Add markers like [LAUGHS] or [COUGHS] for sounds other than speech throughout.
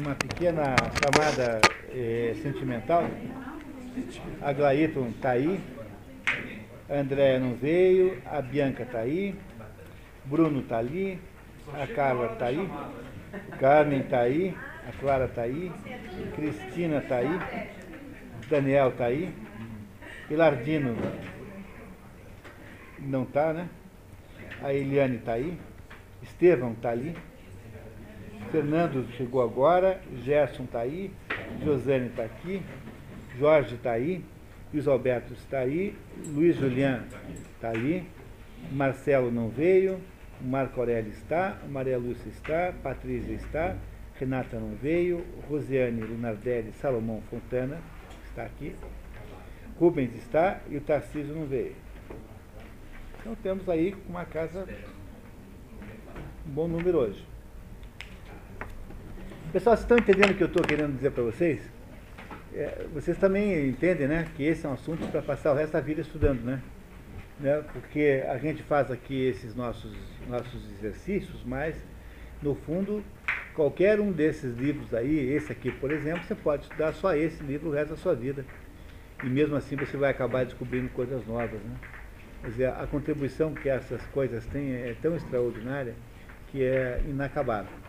uma pequena chamada eh, sentimental. A Glaíton está aí, a Andréia não veio, a Bianca está aí, Bruno está ali, a Carla está aí, Carmen está aí, a Clara está aí, Cristina está aí, Daniel está aí, Pilardino não está, né? A Eliane está aí, Estevão está ali, Fernando chegou agora, Gerson está aí, Josane está aqui, Jorge está aí, Luiz Alberto está aí, Luiz Julian está ali, Marcelo não veio, Marco Aurélio está, Maria Lúcia está, Patrícia está, Renata não veio, Rosiane Lunardelli Salomão Fontana está aqui, Rubens está e o Tarcísio não veio. Então temos aí uma casa, um bom número hoje. Pessoal, vocês estão entendendo o que eu estou querendo dizer para vocês? É, vocês também entendem, né, que esse é um assunto para passar o resto da vida estudando, né? né? Porque a gente faz aqui esses nossos, nossos exercícios, mas, no fundo, qualquer um desses livros aí, esse aqui, por exemplo, você pode estudar só esse livro o resto da sua vida. E mesmo assim você vai acabar descobrindo coisas novas, né? Quer dizer, a contribuição que essas coisas têm é tão extraordinária que é inacabável.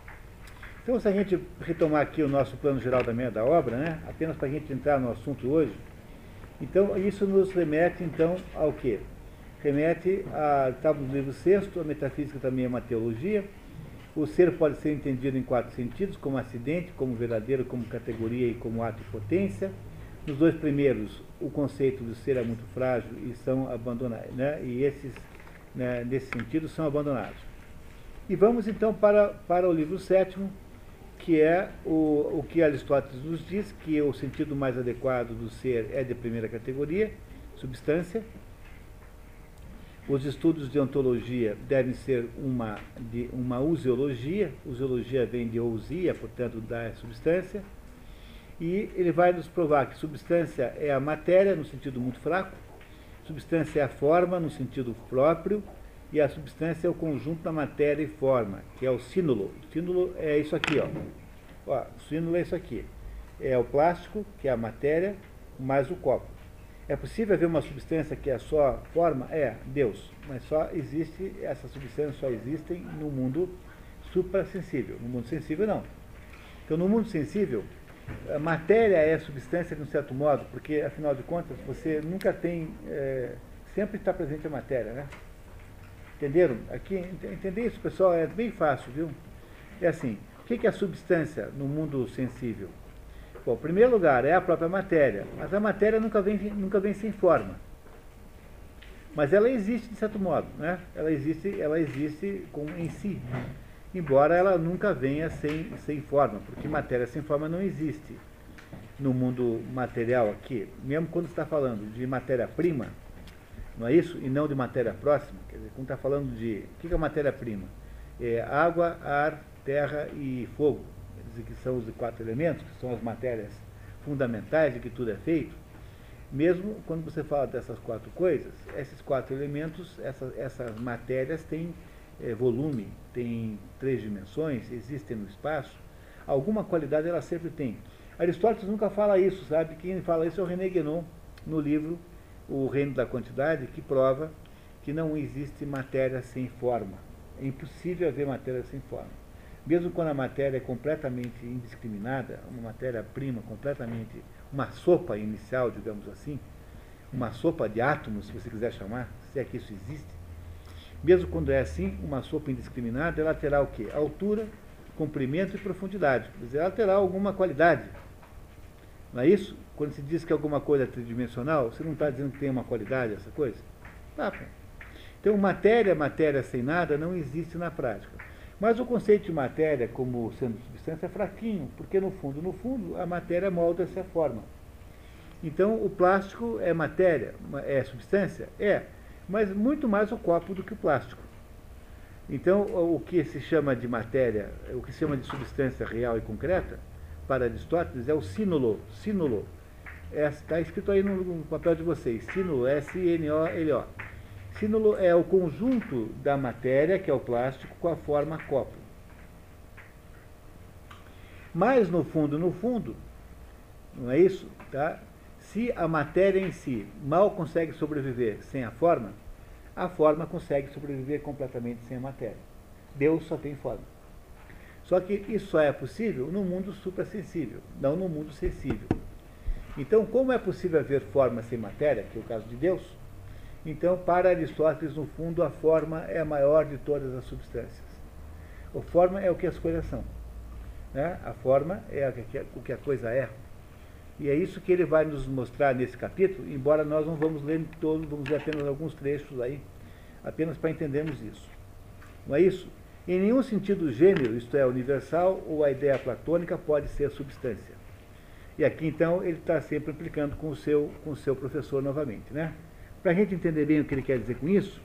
Então, se a gente retomar aqui o nosso plano geral meia da obra, né, apenas para a gente entrar no assunto hoje, então isso nos remete então ao quê? Remete a, no livro sexto, a metafísica também é uma teologia. O ser pode ser entendido em quatro sentidos, como acidente, como verdadeiro, como categoria e como ato e potência. Nos dois primeiros, o conceito do ser é muito frágil e são abandonados, né? e esses, né, nesse sentido, são abandonados. E vamos então para, para o livro sétimo, que é o, o que Aristóteles nos diz, que o sentido mais adequado do ser é de primeira categoria, substância. Os estudos de ontologia devem ser uma, de, uma useologia, useologia vem de ousia, portanto, da substância, e ele vai nos provar que substância é a matéria, no sentido muito fraco, substância é a forma, no sentido próprio, e a substância é o conjunto da matéria e forma, que é o sínulo. O sínulo é isso aqui, ó. ó o sínulo é isso aqui. É o plástico, que é a matéria, mais o copo. É possível haver uma substância que é só forma? É, Deus. Mas só existe, essas substâncias só existem no mundo suprassensível. No mundo sensível, não. Então, no mundo sensível, a matéria é substância de um certo modo, porque, afinal de contas, você nunca tem. É, sempre está presente a matéria, né? Entenderam? Aqui, entender isso, pessoal, é bem fácil, viu? É assim, o que é substância no mundo sensível? Bom, em primeiro lugar, é a própria matéria, mas a matéria nunca vem, nunca vem sem forma. Mas ela existe de certo modo, né? Ela existe, ela existe com, em si, embora ela nunca venha sem, sem forma, porque matéria sem forma não existe no mundo material aqui. Mesmo quando está falando de matéria-prima, não é isso? E não de matéria próxima. Quer dizer, quando está falando de. O que é matéria-prima? É água, ar, terra e fogo. Quer dizer, que são os quatro elementos, que são as matérias fundamentais de que tudo é feito. Mesmo quando você fala dessas quatro coisas, esses quatro elementos, essas, matérias têm é, volume, têm três dimensões, existem no espaço. Alguma qualidade ela sempre tem. Aristóteles nunca fala isso, sabe? Quem fala isso é o René Guénon, no livro o reino da quantidade, que prova que não existe matéria sem forma. É impossível haver matéria sem forma. Mesmo quando a matéria é completamente indiscriminada, uma matéria-prima completamente, uma sopa inicial, digamos assim, uma sopa de átomos, se você quiser chamar, se é que isso existe, mesmo quando é assim, uma sopa indiscriminada, ela terá o quê? Altura, comprimento e profundidade. Quer dizer, ela terá alguma qualidade. Não é isso? Quando se diz que alguma coisa é tridimensional, você não está dizendo que tem uma qualidade essa coisa? Tá, pô. Então, matéria, matéria sem nada, não existe na prática. Mas o conceito de matéria como sendo substância é fraquinho, porque no fundo, no fundo, a matéria molda essa forma. Então, o plástico é matéria, é substância? É, mas muito mais o copo do que o plástico. Então, o que se chama de matéria, o que se chama de substância real e concreta, para Aristóteles, é o sínulo. Sínulo está escrito aí no, no, papel de vocês, sínulo, S-I-N-O-L-O. Sínulo é o conjunto da matéria, que é o plástico, com a forma copo. Mas no fundo, no fundo, não é isso? Tá? Se a matéria em si mal consegue sobreviver sem a forma, a forma consegue sobreviver completamente sem a matéria. Deus só tem forma. Só que isso só é possível no mundo suprassensível, não no mundo sensível. Então, como é possível haver forma sem matéria, que é o caso de Deus, então, para Aristóteles, no fundo, a forma é a maior de todas as substâncias. A forma é o que as coisas são. Né? A forma é o que a coisa é. E é isso que ele vai nos mostrar nesse capítulo, embora nós não vamos ler todo, vamos ler apenas alguns trechos aí, apenas para entendermos isso. Não é isso? Em nenhum sentido gênero, isto é, universal, ou a ideia platônica pode ser substância. E aqui então ele está sempre implicando com o seu, com o seu professor novamente. Né? Para a gente entender bem o que ele quer dizer com isso,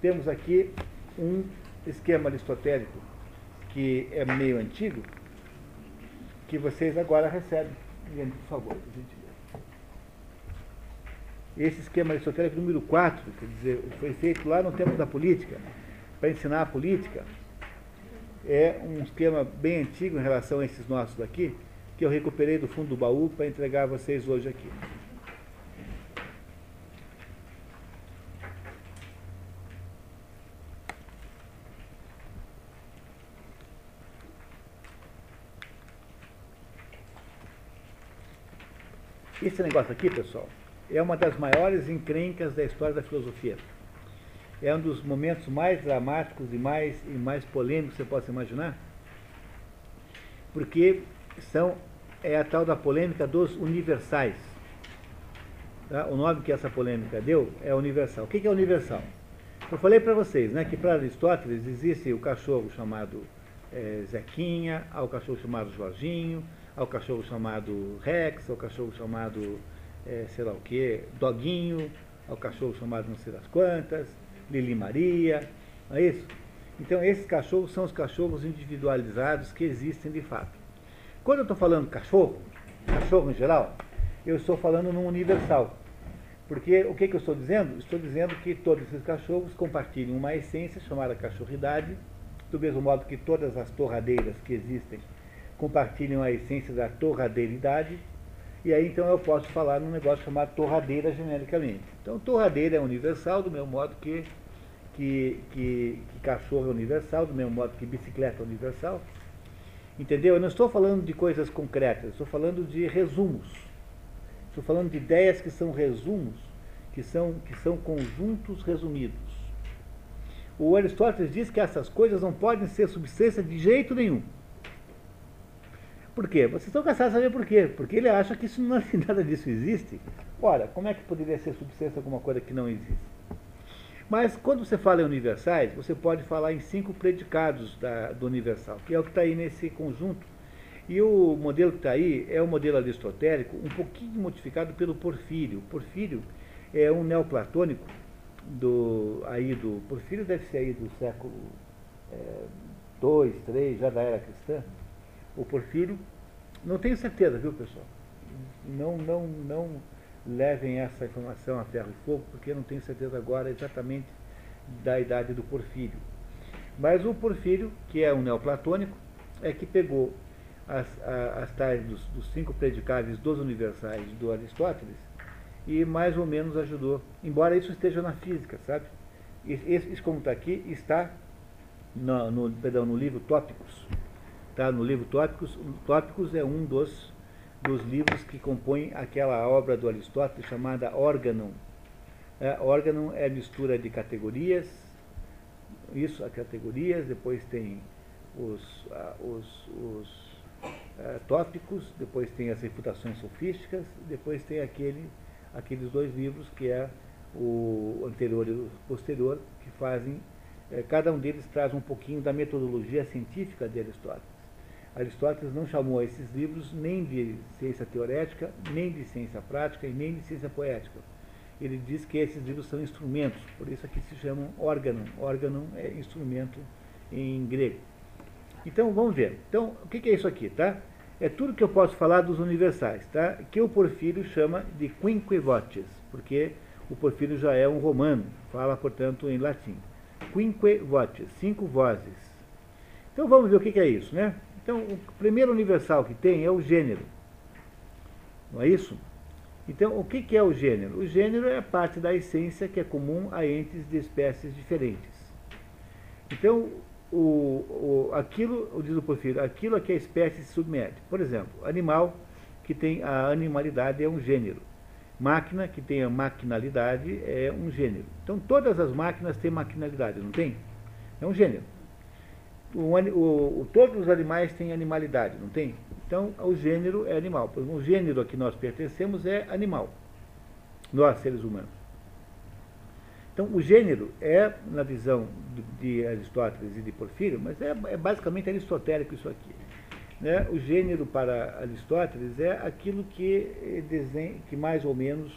temos aqui um esquema aristotélico que é meio antigo, que vocês agora recebem. Por favor, Esse esquema aristotélico número 4, quer dizer, foi feito lá no tempo da política, para ensinar a política, é um esquema bem antigo em relação a esses nossos daqui, que eu recuperei do fundo do baú para entregar a vocês hoje aqui. Esse negócio aqui, pessoal, é uma das maiores encrencas da história da filosofia. É um dos momentos mais dramáticos e mais, e mais polêmicos que você possa imaginar, porque são, é a tal da polêmica dos universais. Tá? O nome que essa polêmica deu é universal. O que é universal? Eu falei para vocês né, que para Aristóteles existe o cachorro chamado é, Zequinha, há o cachorro chamado Jorginho, ao cachorro chamado Rex, ao cachorro chamado é, sei lá o que, Doguinho, ao cachorro chamado não sei das quantas, Lili Maria, não é isso? Então esses cachorros são os cachorros individualizados que existem de fato. Quando eu estou falando cachorro, cachorro em geral, eu estou falando num universal. Porque o que, que eu estou dizendo? Estou dizendo que todos esses cachorros compartilham uma essência chamada cachorridade, do mesmo modo que todas as torradeiras que existem compartilham a essência da torradeiridade, e aí então eu posso falar num negócio chamado torradeira genericamente. Então torradeira é universal, do mesmo modo que, que, que, que cachorro é universal, do mesmo modo que bicicleta é universal. Entendeu? Eu não estou falando de coisas concretas, estou falando de resumos. Estou falando de ideias que são resumos, que são, que são conjuntos resumidos. O Aristóteles diz que essas coisas não podem ser substância de jeito nenhum. Por quê? Vocês estão cansados de saber por quê. Porque ele acha que isso não, [LAUGHS] nada disso existe. Ora, como é que poderia ser substância alguma coisa que não existe? Mas quando você fala em universais, você pode falar em cinco predicados da, do universal, que é o que está aí nesse conjunto. E o modelo que está aí é o modelo aristotélico, um pouquinho modificado pelo Porfírio. Porfírio é um neoplatônico do aí do Porfírio deve ser aí do século 2, é, 3, já da era cristã. O Porfírio não tenho certeza, viu, pessoal? Não, não, não levem essa informação a ferro e fogo, porque eu não tenho certeza agora exatamente da idade do Porfírio. Mas o Porfírio, que é um neoplatônico, é que pegou as, as tais dos, dos cinco predicáveis dos universais do Aristóteles e mais ou menos ajudou, embora isso esteja na física, sabe? Isso, isso como está aqui, está no, no, perdão, no livro Tópicos, Tá? No livro Tópicos, Tópicos é um dos, dos livros que compõem aquela obra do Aristóteles chamada Órgano. É, órgano é mistura de categorias, isso, as categorias, depois tem os, os, os é, tópicos, depois tem as refutações sofísticas, depois tem aquele, aqueles dois livros que é o anterior e o posterior, que fazem, é, cada um deles traz um pouquinho da metodologia científica de Aristóteles. Aristóteles não chamou esses livros nem de ciência teorética, nem de ciência prática e nem de ciência poética. Ele diz que esses livros são instrumentos, por isso aqui se chamam órgão. Órgão é instrumento em grego. Então vamos ver. Então, o que é isso aqui, tá? É tudo que eu posso falar dos universais, tá? Que o Porfírio chama de quinque voces, porque o Porfírio já é um romano, fala, portanto, em latim. Quinque voces, cinco vozes. Então vamos ver o que é isso, né? Então, o primeiro universal que tem é o gênero. Não é isso? Então, o que é o gênero? O gênero é parte da essência que é comum a entes de espécies diferentes. Então, o, o, aquilo, diz o Porfírio, aquilo a que a espécie se submete. Por exemplo, animal que tem a animalidade é um gênero. Máquina que tem a maquinalidade é um gênero. Então, todas as máquinas têm maquinalidade, não tem? É um gênero. O, o, todos os animais têm animalidade, não tem? Então, o gênero é animal. O gênero a que nós pertencemos é animal. Nós, seres humanos. Então, o gênero é, na visão de Aristóteles e de Porfírio, mas é, é basicamente aristotélico isso aqui. Né? O gênero para Aristóteles é aquilo que, desenha, que mais ou menos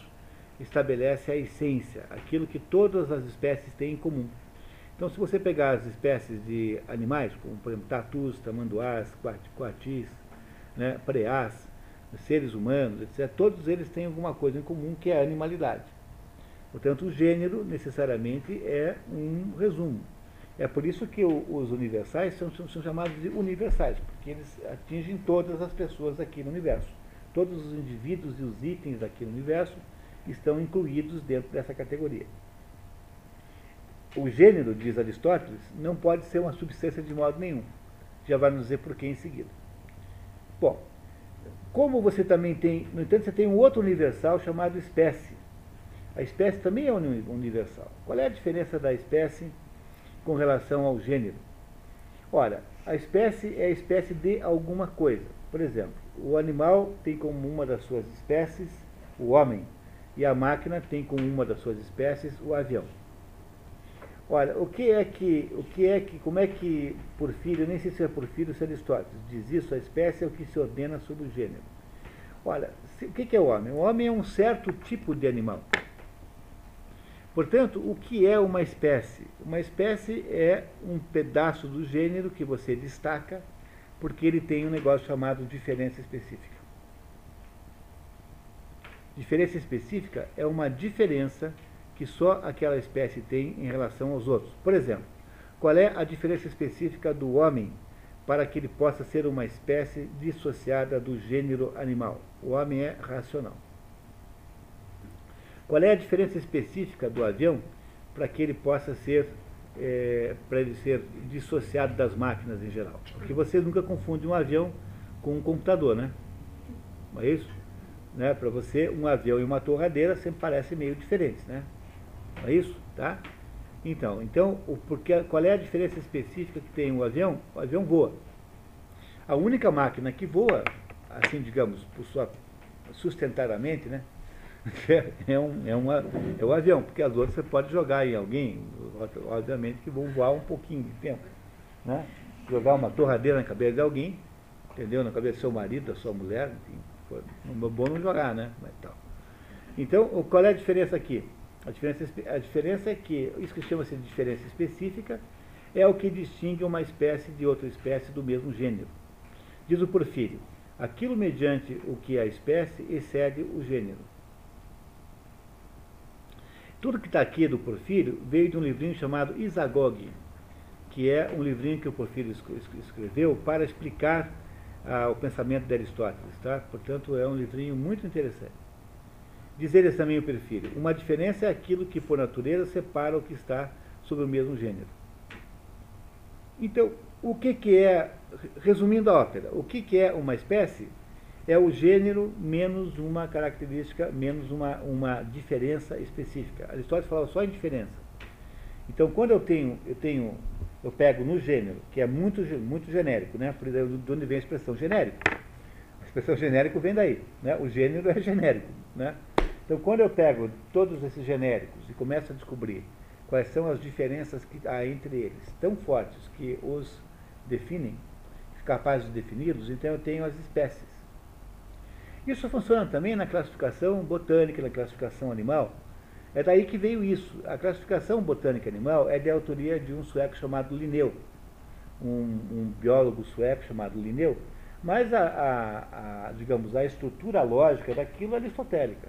estabelece a essência, aquilo que todas as espécies têm em comum. Então, se você pegar as espécies de animais, como por exemplo tatus, tamanduás, coatis, né, preás, seres humanos, etc., todos eles têm alguma coisa em comum que é a animalidade. Portanto, o gênero necessariamente é um resumo. É por isso que os universais são, são, chamados de universais, porque eles atingem todas as pessoas aqui no universo. Todos os indivíduos e os itens aqui no universo estão incluídos dentro dessa categoria. O gênero, diz Aristóteles, não pode ser uma substância de modo nenhum. Já vai nos dizer por que em seguida. Bom, como você também tem, no entanto, você tem um outro universal chamado espécie. A espécie também é universal. Qual é a diferença da espécie com relação ao gênero? Ora, a espécie é a espécie de alguma coisa. Por exemplo, o animal tem como uma das suas espécies o homem, e a máquina tem como uma das suas espécies o avião. Ora, o que é que, o que é que, como é que Porfírio, nem sei se é Porfírio ou se é Aristóteles, diz isso, a espécie é o que se ordena sobre o gênero. Olha, o que é o homem? O homem é um certo tipo de animal. Portanto, o que é uma espécie? Uma espécie é um pedaço do gênero que você destaca porque ele tem um negócio chamado diferença específica. Diferença específica é uma diferença que só aquela espécie tem em relação aos outros. Por exemplo, qual é a diferença específica do homem para que ele possa ser uma espécie dissociada do gênero animal? O homem é racional. Qual é a diferença específica do avião para que ele possa ser é, para ele ser dissociado das máquinas em geral? Porque você nunca confunde um avião com um computador, né? Não é isso? Né? Para você, um avião e uma torradeira sempre parecem meio diferentes, né? É isso? Tá? Então, então o, porque, qual é a diferença específica que tem o avião? O avião voa. A única máquina que voa, assim digamos, por sua sustentadamente, né? [LAUGHS] é, um, é, uma, é o avião, porque as outras você pode jogar em alguém, obviamente que vão voar um pouquinho de tempo. Né? Jogar uma torradeira na cabeça de alguém, entendeu? Na cabeça do seu marido, da sua mulher, enfim. Foi bom não jogar, né? Mas, tal. Então, qual é a diferença aqui? A diferença, a diferença é que, isso que chama-se de diferença específica, é o que distingue uma espécie de outra espécie do mesmo gênero. Diz o Porfírio, aquilo mediante o que é a espécie excede o gênero. Tudo que está aqui do Porfírio veio de um livrinho chamado Isagogue, que é um livrinho que o Porfírio escreveu para explicar ah, o pensamento de Aristóteles. Tá? Portanto, é um livrinho muito interessante. Diz eles também o Porfírio, uma diferença é aquilo que por natureza separa o que está sobre o mesmo gênero. Então, o que, que é, resumindo a ópera, o que, que é uma espécie? é o gênero menos uma característica, menos uma, uma diferença específica. Aristóteles falava só em diferença. Então, quando eu tenho, eu tenho, eu pego no gênero, que é muito, muito genérico, né? Por exemplo, de onde vem a expressão genérico? A expressão genérico vem daí, né? O gênero é genérico, né? Então, quando eu pego todos esses genéricos e começo a descobrir quais são as diferenças que há entre eles, tão fortes que os definem, capazes de defini-los, então eu tenho as espécies. Isso funciona também na classificação botânica, na classificação animal. É daí que veio isso. A classificação botânica animal é de autoria de um sueco chamado Linneu, um, um biólogo sueco chamado Linneu, mas a, a, a, digamos, a estrutura lógica daquilo é aristotélica.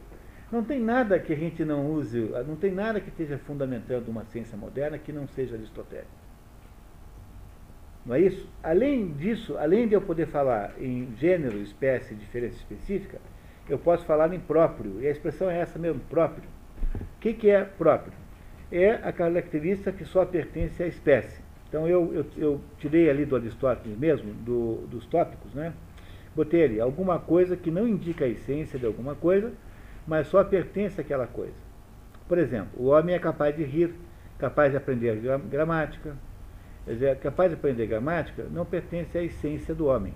Não tem nada que a gente não use, não tem nada que esteja fundamentando uma ciência moderna que não seja aristotélica. Não é isso? Além disso, além de eu poder falar em gênero, espécie, diferença específica, eu posso falar em próprio. E a expressão é essa mesmo, próprio. O que, que é próprio? É a característica que só pertence à espécie. Então eu, eu, eu tirei ali do Aristóteles mesmo, do, dos tópicos, né? Botei ali alguma coisa que não indica a essência de alguma coisa, mas só pertence àquela coisa. Por exemplo, o homem é capaz de rir, capaz de aprender gramática. Quer dizer, capaz de aprender gramática não pertence à essência do homem.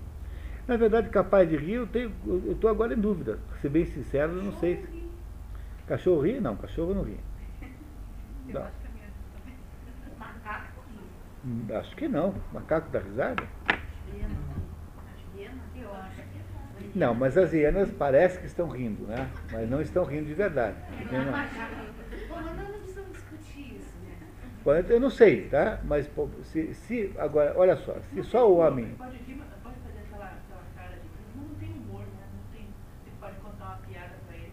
Na verdade, capaz de rir, eu estou agora em dúvida. Ser bem sincero, eu não sei. Cachorro ri? Não, cachorro não ri. [LAUGHS] Não. Hum, acho que não. Macaco dá risada? Não, mas as hienas parece que estão rindo, né? Mas não estão rindo de verdade. Eu não sei, tá? Mas se, se agora, olha só, se só o homem. Pode, pode fazer aquela, aquela cara de. Não tem humor, né? Não tem, você pode contar uma piada pra ele.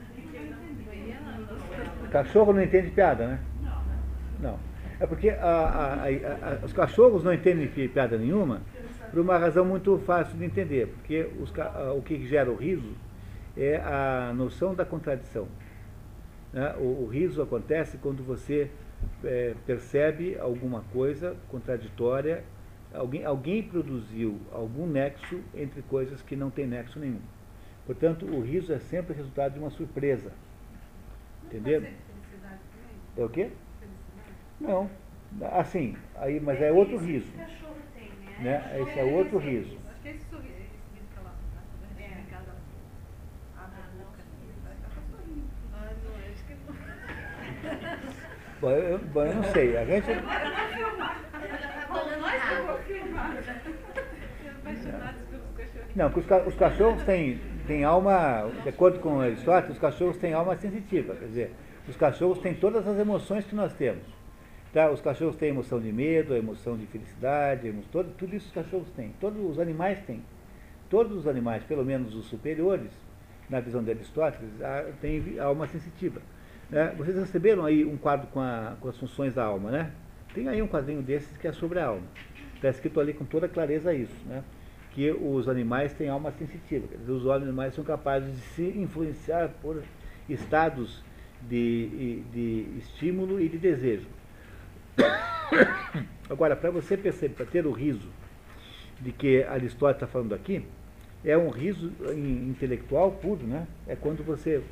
Cachorro não entende piada, né? Não, né? Não. É porque a, a, a, os cachorros não entendem piada nenhuma por uma razão muito fácil de entender, porque os, o que gera o riso é a noção da contradição. Né? O, o, riso acontece quando você é, percebe alguma coisa contraditória, alguém, alguém produziu algum nexo entre coisas que não tem nexo nenhum. Portanto, o riso é sempre resultado de uma surpresa. Entendeu? É o quê? Não. Assim, aí, mas é outro riso. Né? Esse é outro riso. Bom, eu, bom, eu não sei. A gente. [LAUGHS] Não, os, os cachorros têm, têm alma, de acordo com Aristóteles, os cachorros têm alma sensitiva. Quer dizer, os cachorros têm todas as emoções que nós temos. Tá? Os cachorros têm emoção de medo, emoção de felicidade, emoção, todo, tudo isso os cachorros têm. Todos os animais têm. Todos os animais, pelo menos os superiores, na visão de Aristóteles, têm alma sensitiva. Né? Vocês receberam aí um quadro com, a, com, as funções da alma, né? Tem aí um quadrinho desses que é sobre a alma. Está escrito ali com toda clareza isso, né? Que os animais têm alma sensitiva. Quer dizer, os animais são capazes de se influenciar por estados de, de estímulo e de desejo. [COUGHS] Agora, para você perceber, para ter o riso de que Aristóteles está falando aqui, é um riso intelectual puro, né? É quando você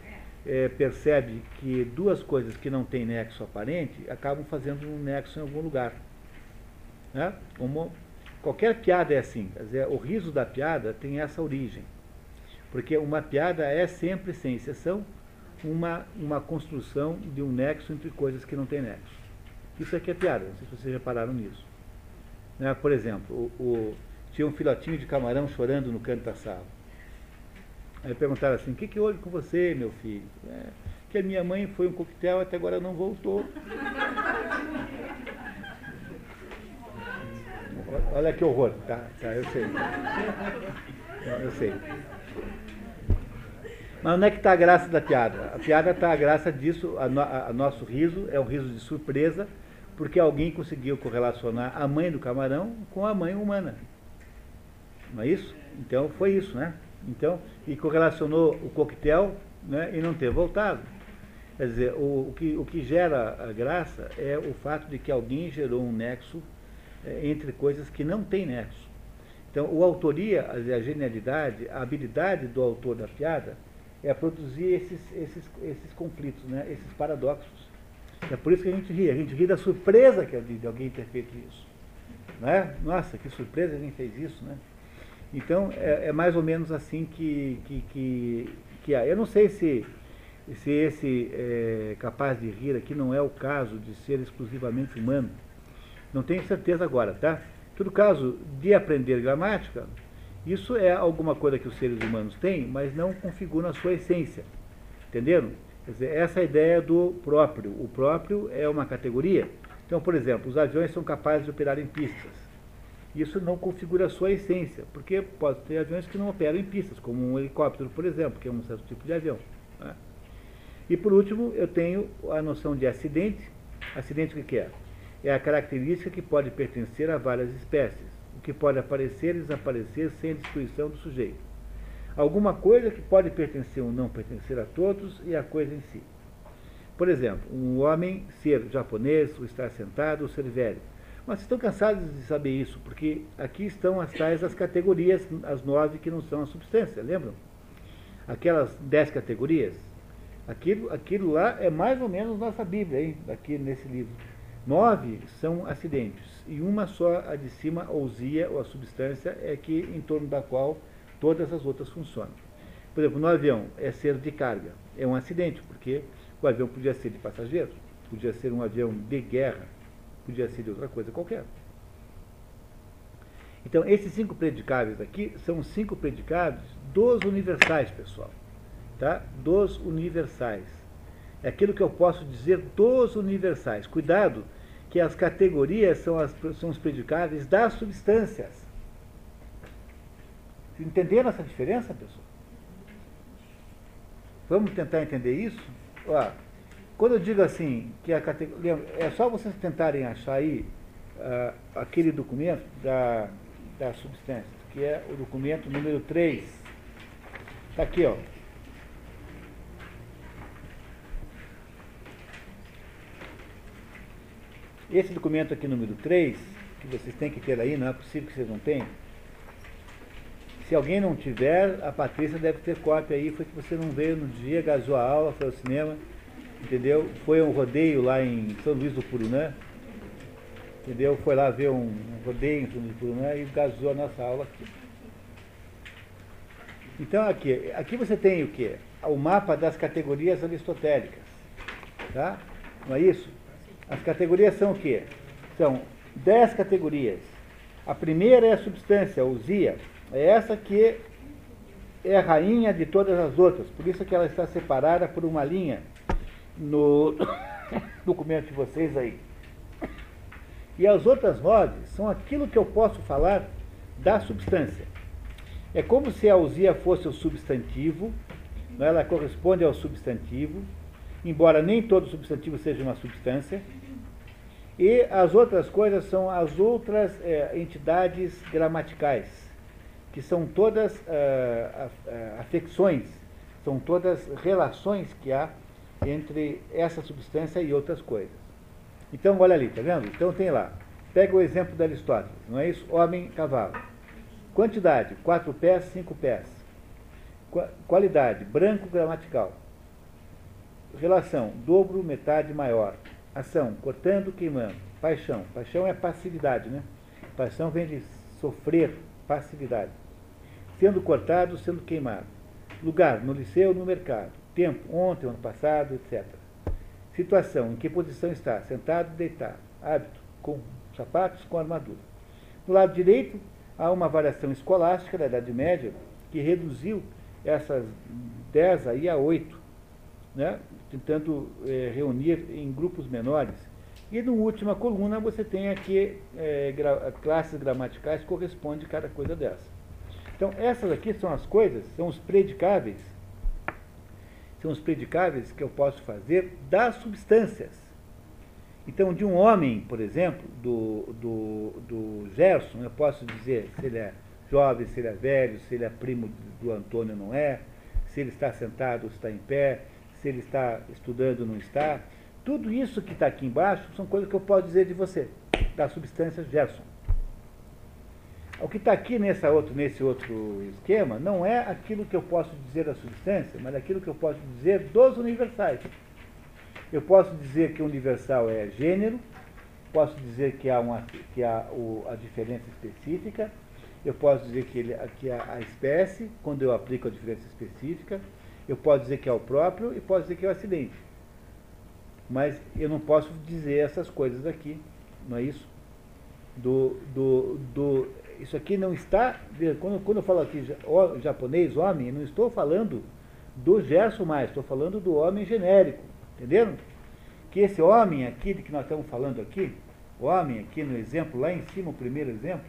é, percebe que duas coisas que não têm nexo aparente acabam fazendo um nexo em algum lugar. Né? Como qualquer piada é assim, quer dizer, o riso da piada tem essa origem. Porque uma piada é sempre, sem exceção, uma, uma construção de um nexo entre coisas que não têm nexo. Isso aqui é piada, não sei se vocês repararam nisso. Né? Por exemplo, o, o, tinha um filhotinho de camarão chorando no canto da sala. Aí perguntaram assim, o que, que houve com você, meu filho? É, que a minha mãe foi um coquetel até agora não voltou. [LAUGHS] Olha que horror, tá, tá eu sei. Eu sei. Mas onde é que está a graça da piada? A piada está a graça disso, a, no, a, a nosso riso é um riso de surpresa, porque alguém conseguiu correlacionar a mãe do camarão com a mãe humana. Não é isso? Então foi isso, né? Então, e correlacionou o coquetel né, e não ter voltado. Quer dizer, o, o, que, o que gera a graça é o fato de que alguém gerou um nexo é, entre coisas que não tem nexo. Então, o autoria, a genialidade, a habilidade do autor da piada é produzir esses, esses, esses conflitos, né, esses paradoxos. É por isso que a gente ri. A gente ri da surpresa que é de alguém ter feito isso. Né? Nossa, que surpresa alguém fez isso, né? Então, é, é mais ou menos assim que, que, que, que há. Eu não sei se, se esse é, capaz de rir aqui não é o caso de ser exclusivamente humano. Não tenho certeza agora, tá? Em todo caso, de aprender gramática, isso é alguma coisa que os seres humanos têm, mas não configura a sua essência. Entenderam? Quer dizer, essa é a ideia do próprio. O próprio é uma categoria. Então, por exemplo, os aviões são capazes de operar em pistas. Isso não configura a sua essência, porque pode ter aviões que não operam em pistas, como um helicóptero, por exemplo, que é um certo tipo de avião. Né? E por último, eu tenho a noção de acidente. Acidente o que é? É a característica que pode pertencer a várias espécies. O que pode aparecer e desaparecer sem a destruição do sujeito. Alguma coisa que pode pertencer ou não pertencer a todos e a coisa em si. Por exemplo, um homem ser japonês, ou estar sentado, ou ser velho. Mas estão cansados de saber isso, porque aqui estão as tais as categorias, as nove que não são a substância, lembram? Aquelas dez categorias. Aquilo, aquilo lá é mais ou menos nossa Bíblia, hein? aqui nesse livro. Nove são acidentes, e uma só, a de cima, ousia, ou a substância, é que em torno da qual todas as outras funcionam. Por exemplo, no avião é ser de carga, é um acidente, porque o avião podia ser de passageiros, podia ser um avião de guerra, podia ser de outra coisa qualquer. Então, esses cinco predicáveis aqui são cinco predicados dos universais, pessoal. Tá? Dos universais. É aquilo que eu posso dizer dos universais. Cuidado, que as categorias são, as, são os predicáveis das substâncias. Entenderam essa diferença, pessoal? Vamos tentar entender isso? Ó, quando eu digo assim, que a categoria. É só vocês tentarem achar aí uh, aquele documento da, da substância, que é o documento número 3. Está aqui, ó. Esse documento aqui, número 3, que vocês têm que ter aí, não é possível que vocês não tenham. Se alguém não tiver, a Patrícia deve ter cópia aí, foi que você não veio no dia, gasou a aula, foi ao cinema entendeu? Foi um rodeio lá em São Luís do Purunã, entendeu? Foi lá ver um, rodeio em São Luís do Purunã e gasou a nossa aula aqui. Então aqui, aqui você tem o que? O mapa das categorias aristotélicas, tá? Não é isso? As categorias são o que? São dez categorias. A primeira é a substância, a usia. É essa que é a rainha de todas as outras. Por isso que ela está separada por uma linha no [COUGHS] documento de vocês aí. E as outras nove são aquilo que eu posso falar da substância. É como se a usia fosse o substantivo, né? ela corresponde ao substantivo, embora nem todo substantivo seja uma substância. E as outras coisas são as outras é, entidades gramaticais, que são todas uh, afecções, são todas relações que há entre essa substância e outras coisas. Então, olha ali, tá vendo? Então tem lá. Pega o exemplo de Aristóteles, não é isso? Homem, cavalo. Quantidade, quatro pés, cinco pés. Qualidade, branco gramatical. Relação, dobro, metade, maior. Ação, cortando, queimando. Paixão, paixão é passividade, né? Paixão vem de sofrer, passividade. Sendo cortado, sendo queimado. Lugar, no liceu, no mercado tempo, ontem, ano passado, etc. Situação, em que posição está? Sentado, deitado. Hábito, com sapatos, com armadura. No lado direito, há uma variação escolástica da Idade Média que reduziu essas 10 aí a 8, né? tentando é, reunir em grupos menores. E na última coluna você tem aqui é, gra classes gramaticais que corresponde a cada coisa dessa. Então essas aqui são as coisas, são os predicáveis são os predicáveis que eu posso fazer das substâncias. Então, de um homem, por exemplo, do, do, do Gerson, eu posso dizer se ele é jovem, se ele é velho, se ele é primo do Antônio ou não é, se ele está sentado ou está em pé, se ele está estudando ou não está. Tudo isso que está aqui embaixo são coisas que eu posso dizer de você, da substância Gerson. O que está aqui nessa outro, nesse outro esquema não é aquilo que eu posso dizer da substância, mas aquilo que eu posso dizer dos universais. Eu posso dizer que o universal é gênero, posso dizer que há, uma, que há o, a diferença específica, eu posso dizer que, ele, que há a espécie, quando eu aplico a diferença específica, eu posso dizer que é o próprio e posso dizer que é o acidente. Mas eu não posso dizer essas coisas aqui, não é isso? Do, do, do, isso aqui não está. Quando, quando eu falo aqui japonês, homem, não estou falando do Gerson mais, estou falando do homem genérico. Entenderam? Que esse homem aqui, de que nós estamos falando aqui, homem aqui no exemplo, lá em cima, o primeiro exemplo,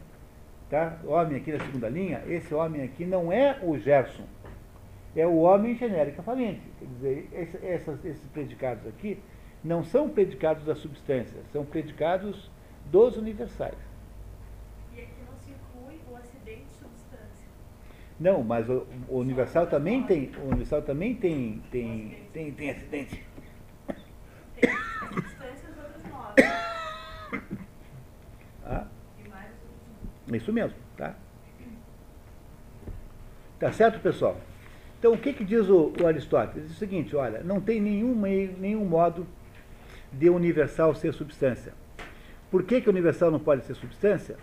tá? Homem aqui da segunda linha, esse homem aqui não é o Gerson, é o homem genericamente. Quer dizer, esses, esses predicados aqui não são predicados da substância, são predicados dos universais. Não, mas o, o universal também tem, o universal também tem, tem, tem, tem acidente. Tem substâncias outras. Ah, isso mesmo, tá? Tá certo, pessoal? Então, o que, que diz o, o Aristóteles? Diz o seguinte, olha, não tem nenhum meio, nenhum modo de universal ser substância. Por que, que o universal não pode ser substância?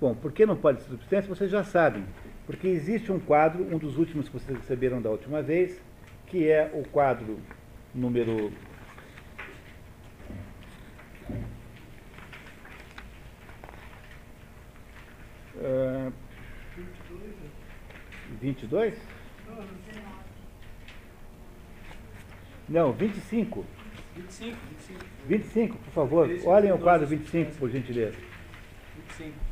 Bom, por que não pode ser substância, vocês já sabem. Porque existe um quadro, um dos últimos que vocês receberam da última vez, que é o quadro número. Uh, 22? Não, 25. 25, 25. 25, por favor. Olhem o quadro 25, por gentileza. 25.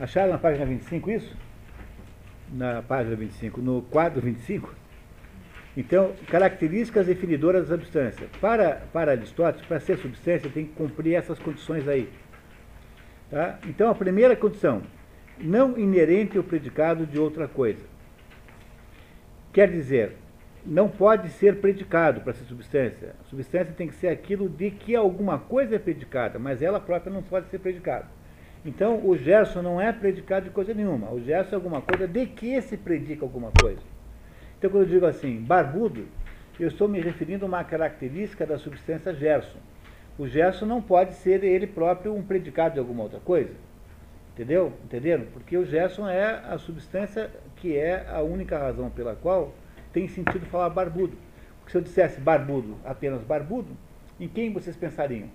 Acharam na página 25 isso? Na página 25, no quadro 25? Então, características definidoras da substância. Para, para Aristóteles, para ser substância, tem que cumprir essas condições aí. Tá? Então, a primeira condição, não inerente ao predicado de outra coisa. Quer dizer, não pode ser predicado para ser substância. A substância tem que ser aquilo de que alguma coisa é predicada, mas ela própria não pode ser predicada. Então, o Gerson não é predicado de coisa nenhuma. O Gerson é alguma coisa de que se predica alguma coisa. Então, quando eu digo assim, barbudo, eu estou me referindo a uma característica da substância Gerson. O Gerson não pode ser ele próprio um predicado de alguma outra coisa. Entendeu? Entenderam? Porque o Gerson é a substância que é a única razão pela qual tem sentido falar barbudo. Porque se eu dissesse barbudo, apenas barbudo, em quem vocês pensariam?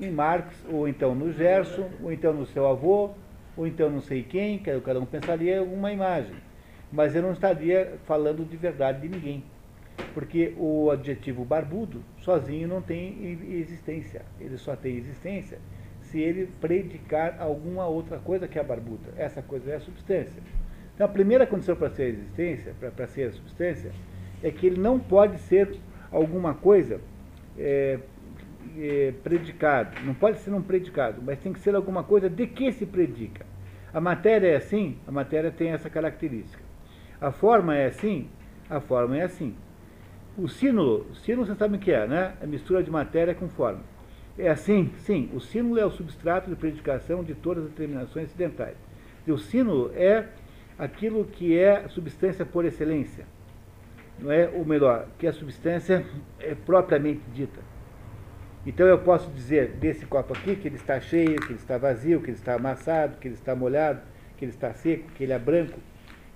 Em Marx, ou então no Gerson, ou então no seu avô, ou então não sei quem, que cada um pensaria alguma imagem. Mas eu não estaria falando de verdade de ninguém. Porque o adjetivo barbudo sozinho não tem existência. Ele só tem existência se ele predicar alguma outra coisa que é a barbuda. Essa coisa é a substância. Então a primeira condição para ser a existência, para ser a substância, é que ele não pode ser alguma coisa é, é, predicado. Não pode ser um predicado, mas tem que ser alguma coisa de que se predica. A matéria é assim, a matéria tem essa característica. A forma é assim, a forma é assim. O sínulo, sínulo você sabe o que é, né? É mistura de matéria com forma. É assim? Sim. O sínulo é o substrato de predicação de todas as terminações ocidentais. E o sínulo é aquilo que é substância por excelência. Não é o melhor, que a substância é propriamente dita. Então eu posso dizer desse copo aqui que ele está cheio, que ele está vazio, que ele está amassado, que ele está molhado, que ele está seco, que ele é branco,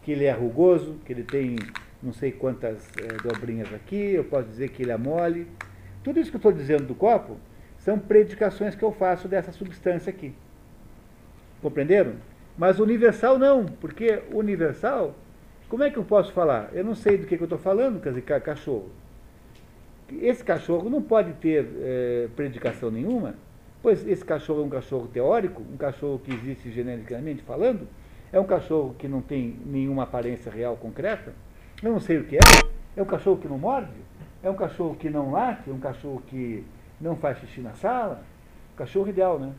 que ele é rugoso, que ele tem não sei quantas eh, dobrinhas aqui, eu posso dizer que ele é mole. Tudo isso que eu estou dizendo do copo são predicações que eu faço dessa substância aqui. Compreenderam? Mas universal não, porque universal, como é que eu posso falar? Eu não sei do que, que eu estou falando, quer dizer, ca- cachorro. Esse cachorro não pode ter eh, predicação nenhuma, pois esse cachorro é um cachorro teórico, um cachorro que existe genericamente falando, é um cachorro que não tem nenhuma aparência real concreta, eu não sei o que é, é um cachorro que não morde, é um cachorro que não late, é um cachorro que não faz xixi na sala, cachorro ideal, né?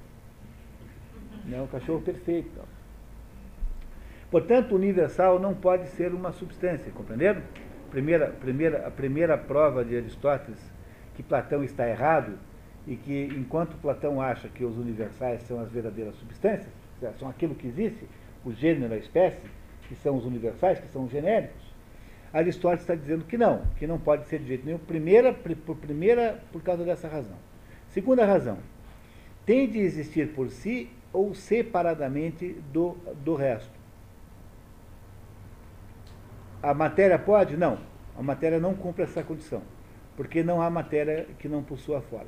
É um cachorro perfeito. Portanto, universal não pode ser uma substância, compreenderam? Primeira, primeira, a primeira prova de Aristóteles que Platão está errado e que enquanto Platão acha que os universais são as verdadeiras substâncias, são aquilo que existe, o gênero, a espécie, que são os universais, que são os genéricos, Aristóteles está dizendo que não, que não pode ser de jeito nenhum. Primeira, pri- por primeira, por causa dessa razão. Segunda razão, tem de existir por si ou separadamente do, do resto. A matéria pode? Não. A matéria não cumpre essa condição. Porque não há matéria que não possua forma.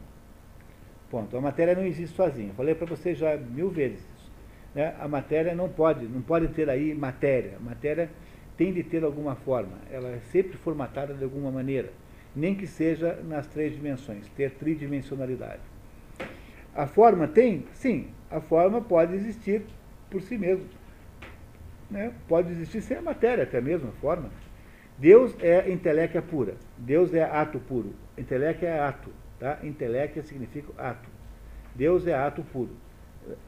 Ponto. A matéria não existe sozinha. Falei para você já mil vezes isso. né? A matéria não pode, não pode ter aí matéria. A matéria tem de ter alguma forma. Ela é sempre formatada de alguma maneira. Nem que seja nas três dimensões, ter tridimensionalidade. A forma tem? Sim, a forma pode existir por si mesma. Né? pode existir sem a matéria, até mesmo a forma. Deus é inteléquia pura. Deus é ato puro. Inteléquia é ato. Tá? Significa ato. Deus é ato puro.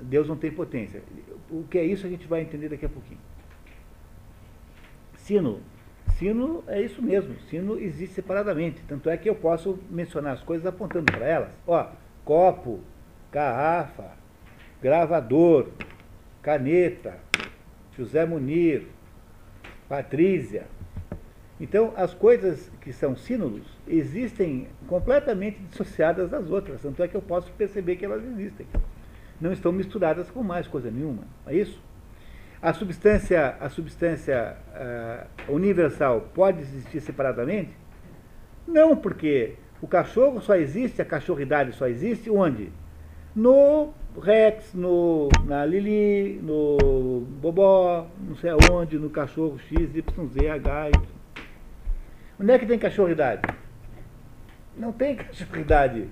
Deus não tem potência. O que é isso a gente vai entender daqui a pouquinho. Sino. Sino é isso mesmo. Sino existe separadamente. Tanto é que eu posso mencionar as coisas apontando para elas. Ó, copo, garrafa, gravador, caneta, José Munir, Patrícia. Então, as coisas que são sínodos existem completamente dissociadas das outras, tanto é que eu posso perceber que elas existem. Não estão misturadas com mais coisa nenhuma. É isso? A substância, a substância uh, universal pode existir separadamente? Não, porque o cachorro só existe, a cachorridade só existe onde? No Rex, no, na Lili, no Bobó, não sei aonde, no cachorro X, Y, Z, H. Onde é que tem cachorridade? Não tem [LAUGHS] cachorridade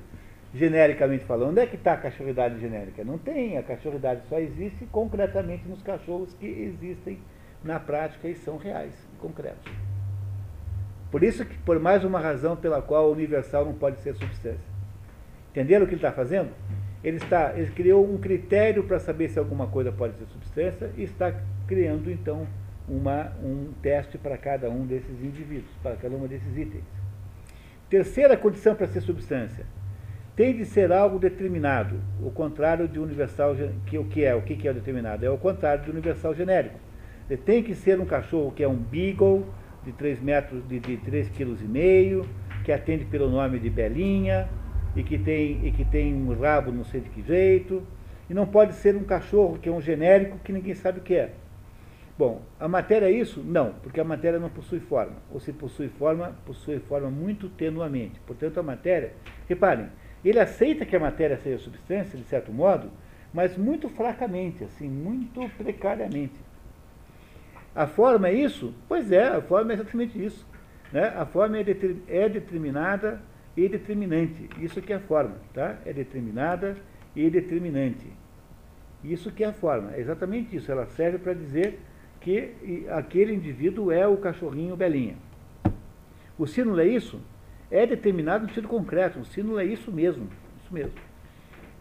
genericamente falando. Onde é que está a cachorridade genérica? Não tem. A cachorridade só existe concretamente nos cachorros que existem na prática e são reais, concretos. Por isso que, por mais uma razão pela qual o universal não pode ser substância. Entenderam o que ele está fazendo? Ele, está, ele criou um critério para saber se alguma coisa pode ser substância e está criando, então, uma, um teste para cada um desses indivíduos, para cada um desses itens. Terceira condição para ser substância. Tem de ser algo determinado, o contrário de universal, que o que é, o que é determinado? É o contrário de universal genérico. Tem que ser um cachorro que é um beagle, de 3 metros, de, de 3,5 kg, que atende pelo nome de Belinha, e que tem, e que tem um rabo não sei de que jeito, e não pode ser um cachorro que é um genérico que ninguém sabe o que é. Bom, a matéria é isso? Não, porque a matéria não possui forma. Ou se possui forma, possui forma muito tenuamente. Portanto, a matéria, reparem, ele aceita que a matéria seja substância, de certo modo, mas muito fracamente, assim, muito precariamente. A forma é isso? Pois é, a forma é exatamente isso. Né? A forma é, é determinada e determinante. Isso que é a forma, tá? É determinada e determinante. Isso que é a forma, é exatamente isso. Ela serve para dizer que aquele indivíduo é o cachorrinho belinha. O símbolo é isso? É determinado no sentido concreto. O símbolo é isso mesmo. Isso mesmo.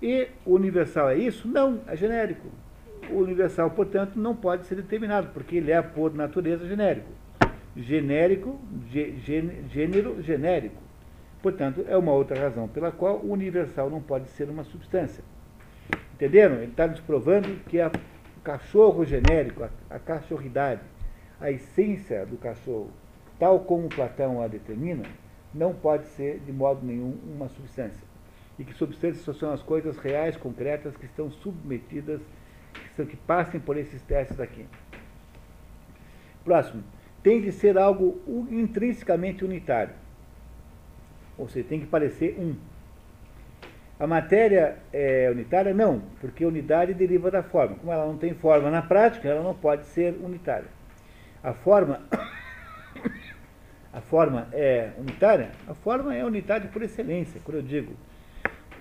E o universal é isso? Não, é genérico. O universal, portanto, não pode ser determinado, porque ele é, por natureza, genérico. Genérico, gênero genérico. Portanto, é uma outra razão pela qual o universal não pode ser uma substância. Entenderam? Ele está nos provando que a, o cachorro genérico, a, a cachorridade, a essência do cachorro, tal como Platão a determina, não pode ser de modo nenhum uma substância. E que substâncias só são as coisas reais, concretas, que estão submetidas, que, são, que passem por esses testes aqui. Próximo. Tem de ser algo intrinsecamente unitário. Ou seja, tem que parecer um. A matéria é unitária? Não, porque unidade deriva da forma. Como ela não tem forma na prática, ela não pode ser unitária. A forma, [COUGHS] a forma é unitária? A forma é unitária por excelência, quando eu digo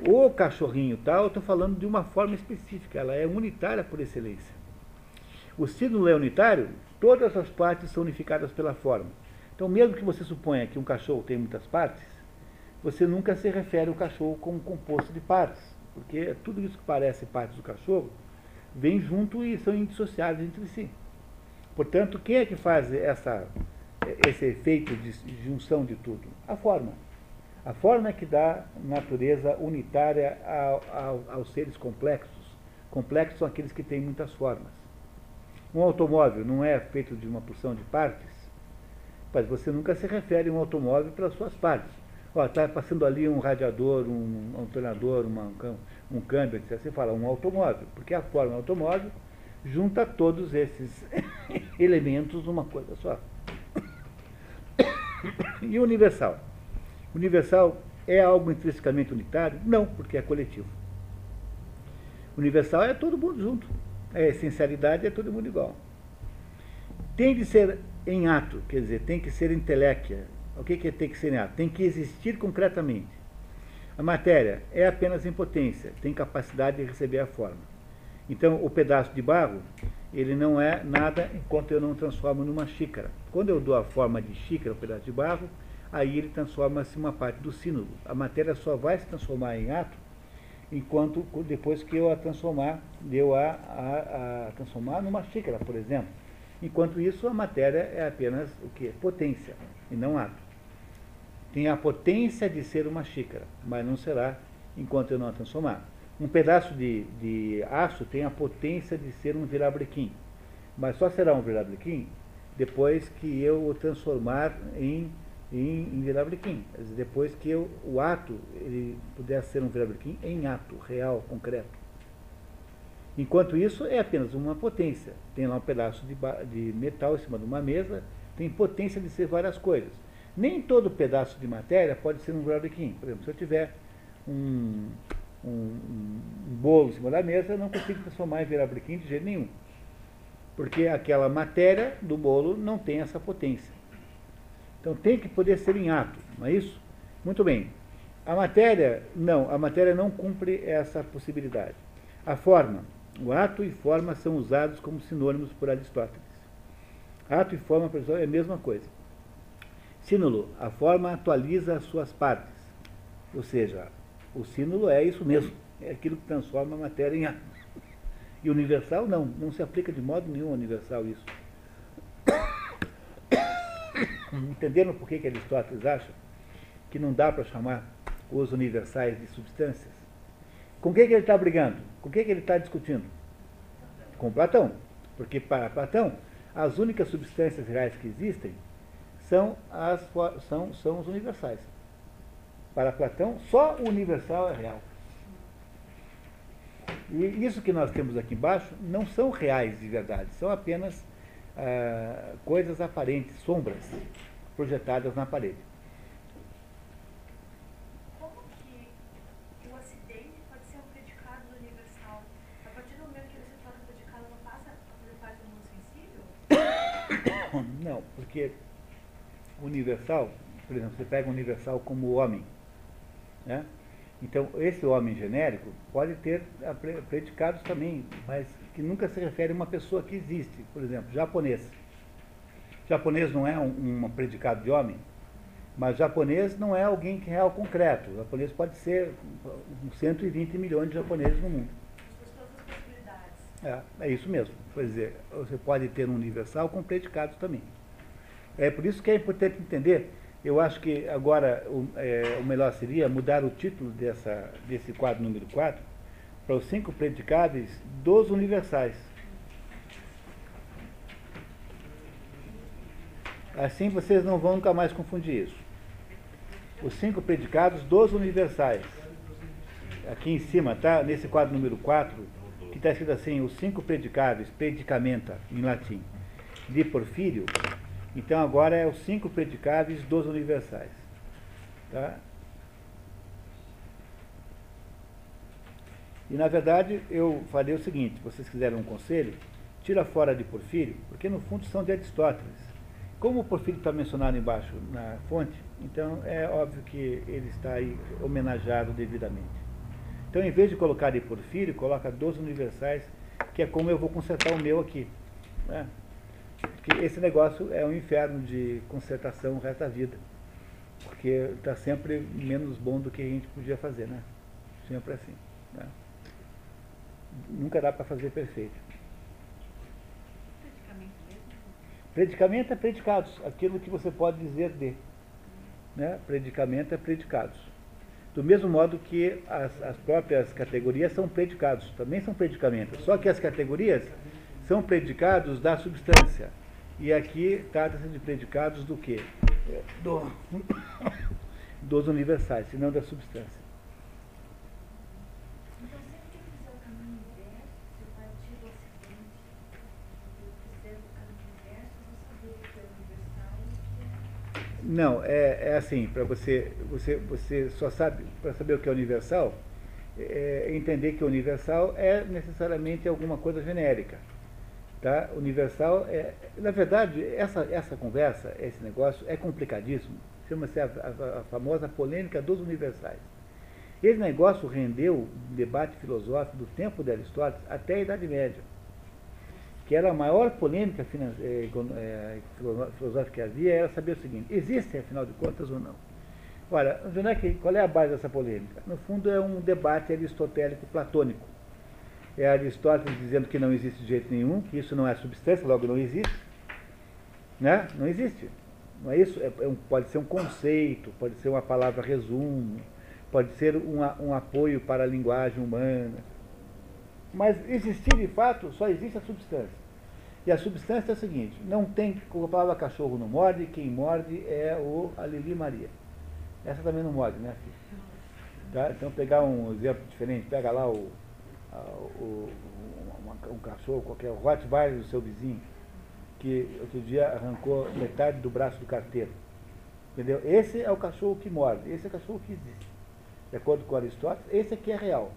o cachorrinho tal, eu estou falando de uma forma específica, ela é unitária por excelência. O símbolo é unitário, todas as partes são unificadas pela forma. Então, mesmo que você suponha que um cachorro tem muitas partes, você nunca se refere ao cachorro como composto de partes, porque tudo isso que parece partes do cachorro vem junto e são indissociáveis entre si. Portanto, quem é que faz essa, esse efeito de junção de tudo? A forma. A forma é que dá natureza unitária ao, ao, aos seres complexos. Complexos são aqueles que têm muitas formas. Um automóvel não é feito de uma porção de partes, mas você nunca se refere a um automóvel pelas suas partes. Está passando ali um radiador, um, um alternador, uma, um câmbio, etc. Você fala um automóvel, porque a forma automóvel junta todos esses [LAUGHS] elementos numa coisa só. [COUGHS] E universal? Universal é algo intrinsecamente unitário? Não, porque é coletivo. Universal é todo mundo junto. A essencialidade é todo mundo igual. Tem de ser em ato, quer dizer, tem que ser inteléquia, o que, que tem que ser ato? Tem que existir concretamente. A matéria é apenas em potência, tem capacidade de receber a forma. Então, o pedaço de barro, ele não é nada enquanto eu não transformo numa xícara. Quando eu dou a forma de xícara, um pedaço de barro, aí ele transforma-se uma parte do sínulo. A matéria só vai se transformar em ato enquanto depois que eu a transformar, deu a, a, a transformar numa xícara, por exemplo. Enquanto isso, a matéria é apenas o que? Potência, e não ato. Tem a potência de ser uma xícara, mas não será enquanto eu não a transformar. Um pedaço de, de aço tem a potência de ser um virabrequim, mas só será um virabrequim depois que eu o transformar em em, em Virabriquim. Depois que eu, o ato ele pudesse ser um Virabriquim em ato, real, concreto. Enquanto isso, é apenas uma potência. Tem lá um pedaço de, de metal em cima de uma mesa, tem potência de ser várias coisas. Nem todo pedaço de matéria pode ser um Virabriquim. Por exemplo, se eu tiver um, um, um, bolo em cima da mesa, eu não consigo transformar em Virabriquim de jeito nenhum. Porque aquela matéria do bolo não tem essa potência. Então tem que poder ser em ato, não é isso? Muito bem. A matéria, não, a matéria não cumpre essa possibilidade. A forma, o ato e forma são usados como sinônimos por Aristóteles. Ato e forma, pessoal, é a mesma coisa. Sínulo, a forma atualiza as suas partes. Ou seja, o sínulo é isso mesmo, é aquilo que transforma a matéria em ato. E universal, não, não se aplica de modo nenhum universal isso. Entenderam por que, que Aristóteles acha que não dá para chamar os universais de substâncias? Com que, que ele está brigando? Com que, que ele está discutindo? Com Platão. Porque para Platão, as únicas substâncias reais que existem são, as, são, são os universais. Para Platão, só o universal é real. E isso que nós temos aqui embaixo não são reais de verdade, são apenas ah, coisas aparentes, sombras projetadas na parede. Como que o acidente pode ser um predicado universal? A partir do momento que ele se torna predicado, não passa a fazer parte do mundo sensível? [COUGHS] Não, porque universal, por exemplo, você pega universal como homem, né? Então, esse homem genérico pode ter predicados também, mas que nunca se refere a uma pessoa que existe. Por exemplo, japonês. Japonês não é um, um predicado de homem, mas japonês não é alguém que é real concreto. O japonês pode ser 120 milhões de japoneses no mundo. É, é isso mesmo. Quer dizer, você pode ter um universal com predicados também. É por isso que é importante entender eu acho que agora o, é, o melhor seria mudar o título dessa, desse quadro número 4 para os cinco predicáveis dos universais. Assim vocês não vão nunca mais confundir isso. Os cinco predicados dos universais. Aqui em cima, tá? Nesse quadro número 4, que está escrito assim, os cinco predicáveis, predicamenta, em latim, de Porfírio, então agora é os cinco predicáveis dos universais. Tá? E na verdade eu falei o seguinte, se vocês quiserem um conselho, tira fora de Porfírio, porque no fundo são de Aristóteles. Como o Porfírio está mencionado embaixo na fonte, então é óbvio que ele está aí homenageado devidamente. Então, em vez de colocar de Porfírio, coloca dos universais, que é como eu vou consertar o meu aqui. Né? Porque esse negócio é um inferno de consertação o resto da vida. Porque está sempre menos bom do que a gente podia fazer, né? Sempre assim. Né? Nunca dá para fazer perfeito. Predicamento é predicados, aquilo que você pode dizer de. Né? Predicamento é predicados. Do mesmo modo que as, as próprias categorias são predicados, também são predicamentos. Só que as categorias são predicados da substância. E aqui trata-se de predicados do quê? Do, [COUGHS] dos universais, e não da substância. Se. Não, é, é assim, para você, você, você só sabe, para saber o que é universal, é entender que o universal é necessariamente alguma coisa genérica. Tá? Universal é. Na verdade, essa, essa conversa, esse negócio é complicadíssimo. Chama-se a, a, a, famosa polêmica dos universais. Esse negócio rendeu debate filosófico do tempo de Aristóteles até a Idade Média. que era a maior polêmica eh, eh, filosófica que havia, era saber o seguinte, existem, afinal de contas, ou não? Olha, qual é a base dessa polêmica? No fundo, é um debate aristotélico-platônico. É Aristóteles dizendo que não existe de jeito nenhum, que isso não é substância, logo não existe. Né? Não existe. Não é isso? É- é um- pode ser um conceito, pode ser uma palavra resumo, pode ser um, a- um apoio para a linguagem humana. Mas existir de fato, só existe a substância. E a substância é o seguinte, não tem, a palavra cachorro não morde, quem morde é o a Lili Maria. Essa também não morde, né? Tá? Então pegar um exemplo diferente, pega lá o, a- o- uma- um cachorro qualquer, o Rottweiler do seu vizinho, que outro dia arrancou metade do braço do carteiro. Entendeu? Esse é o cachorro que morde, esse é o cachorro que existe. De acordo com Aristóteles, esse aqui é real.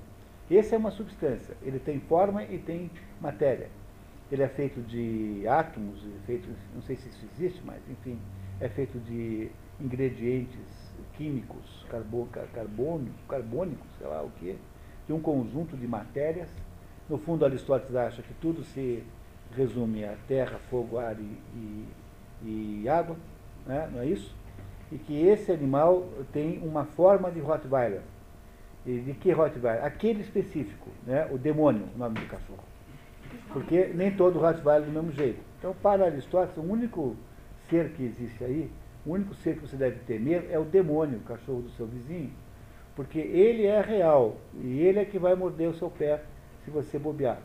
Esse é uma substância, ele tem forma e tem matéria. Ele é feito de átomos, é feito, não sei se isso existe, mas enfim, é feito de ingredientes químicos, carbo, car- carbono, carbônicos, sei lá o que, um conjunto de matérias. No fundo, Aristóteles acha que tudo se resume a terra, fogo, ar e, e- e água, né? não é isso? E que esse animal tem uma forma de Rottweiler. E de que Rottweiler? Aquele específico, né? o demônio, o nome do cachorro. Porque nem todo Rottweiler é do mesmo jeito. Então, para Aristóteles, o único ser que existe aí, o único ser que você deve temer é o demônio, o cachorro do seu vizinho. Porque ele é real e ele é que vai morder o seu pé se você bobear.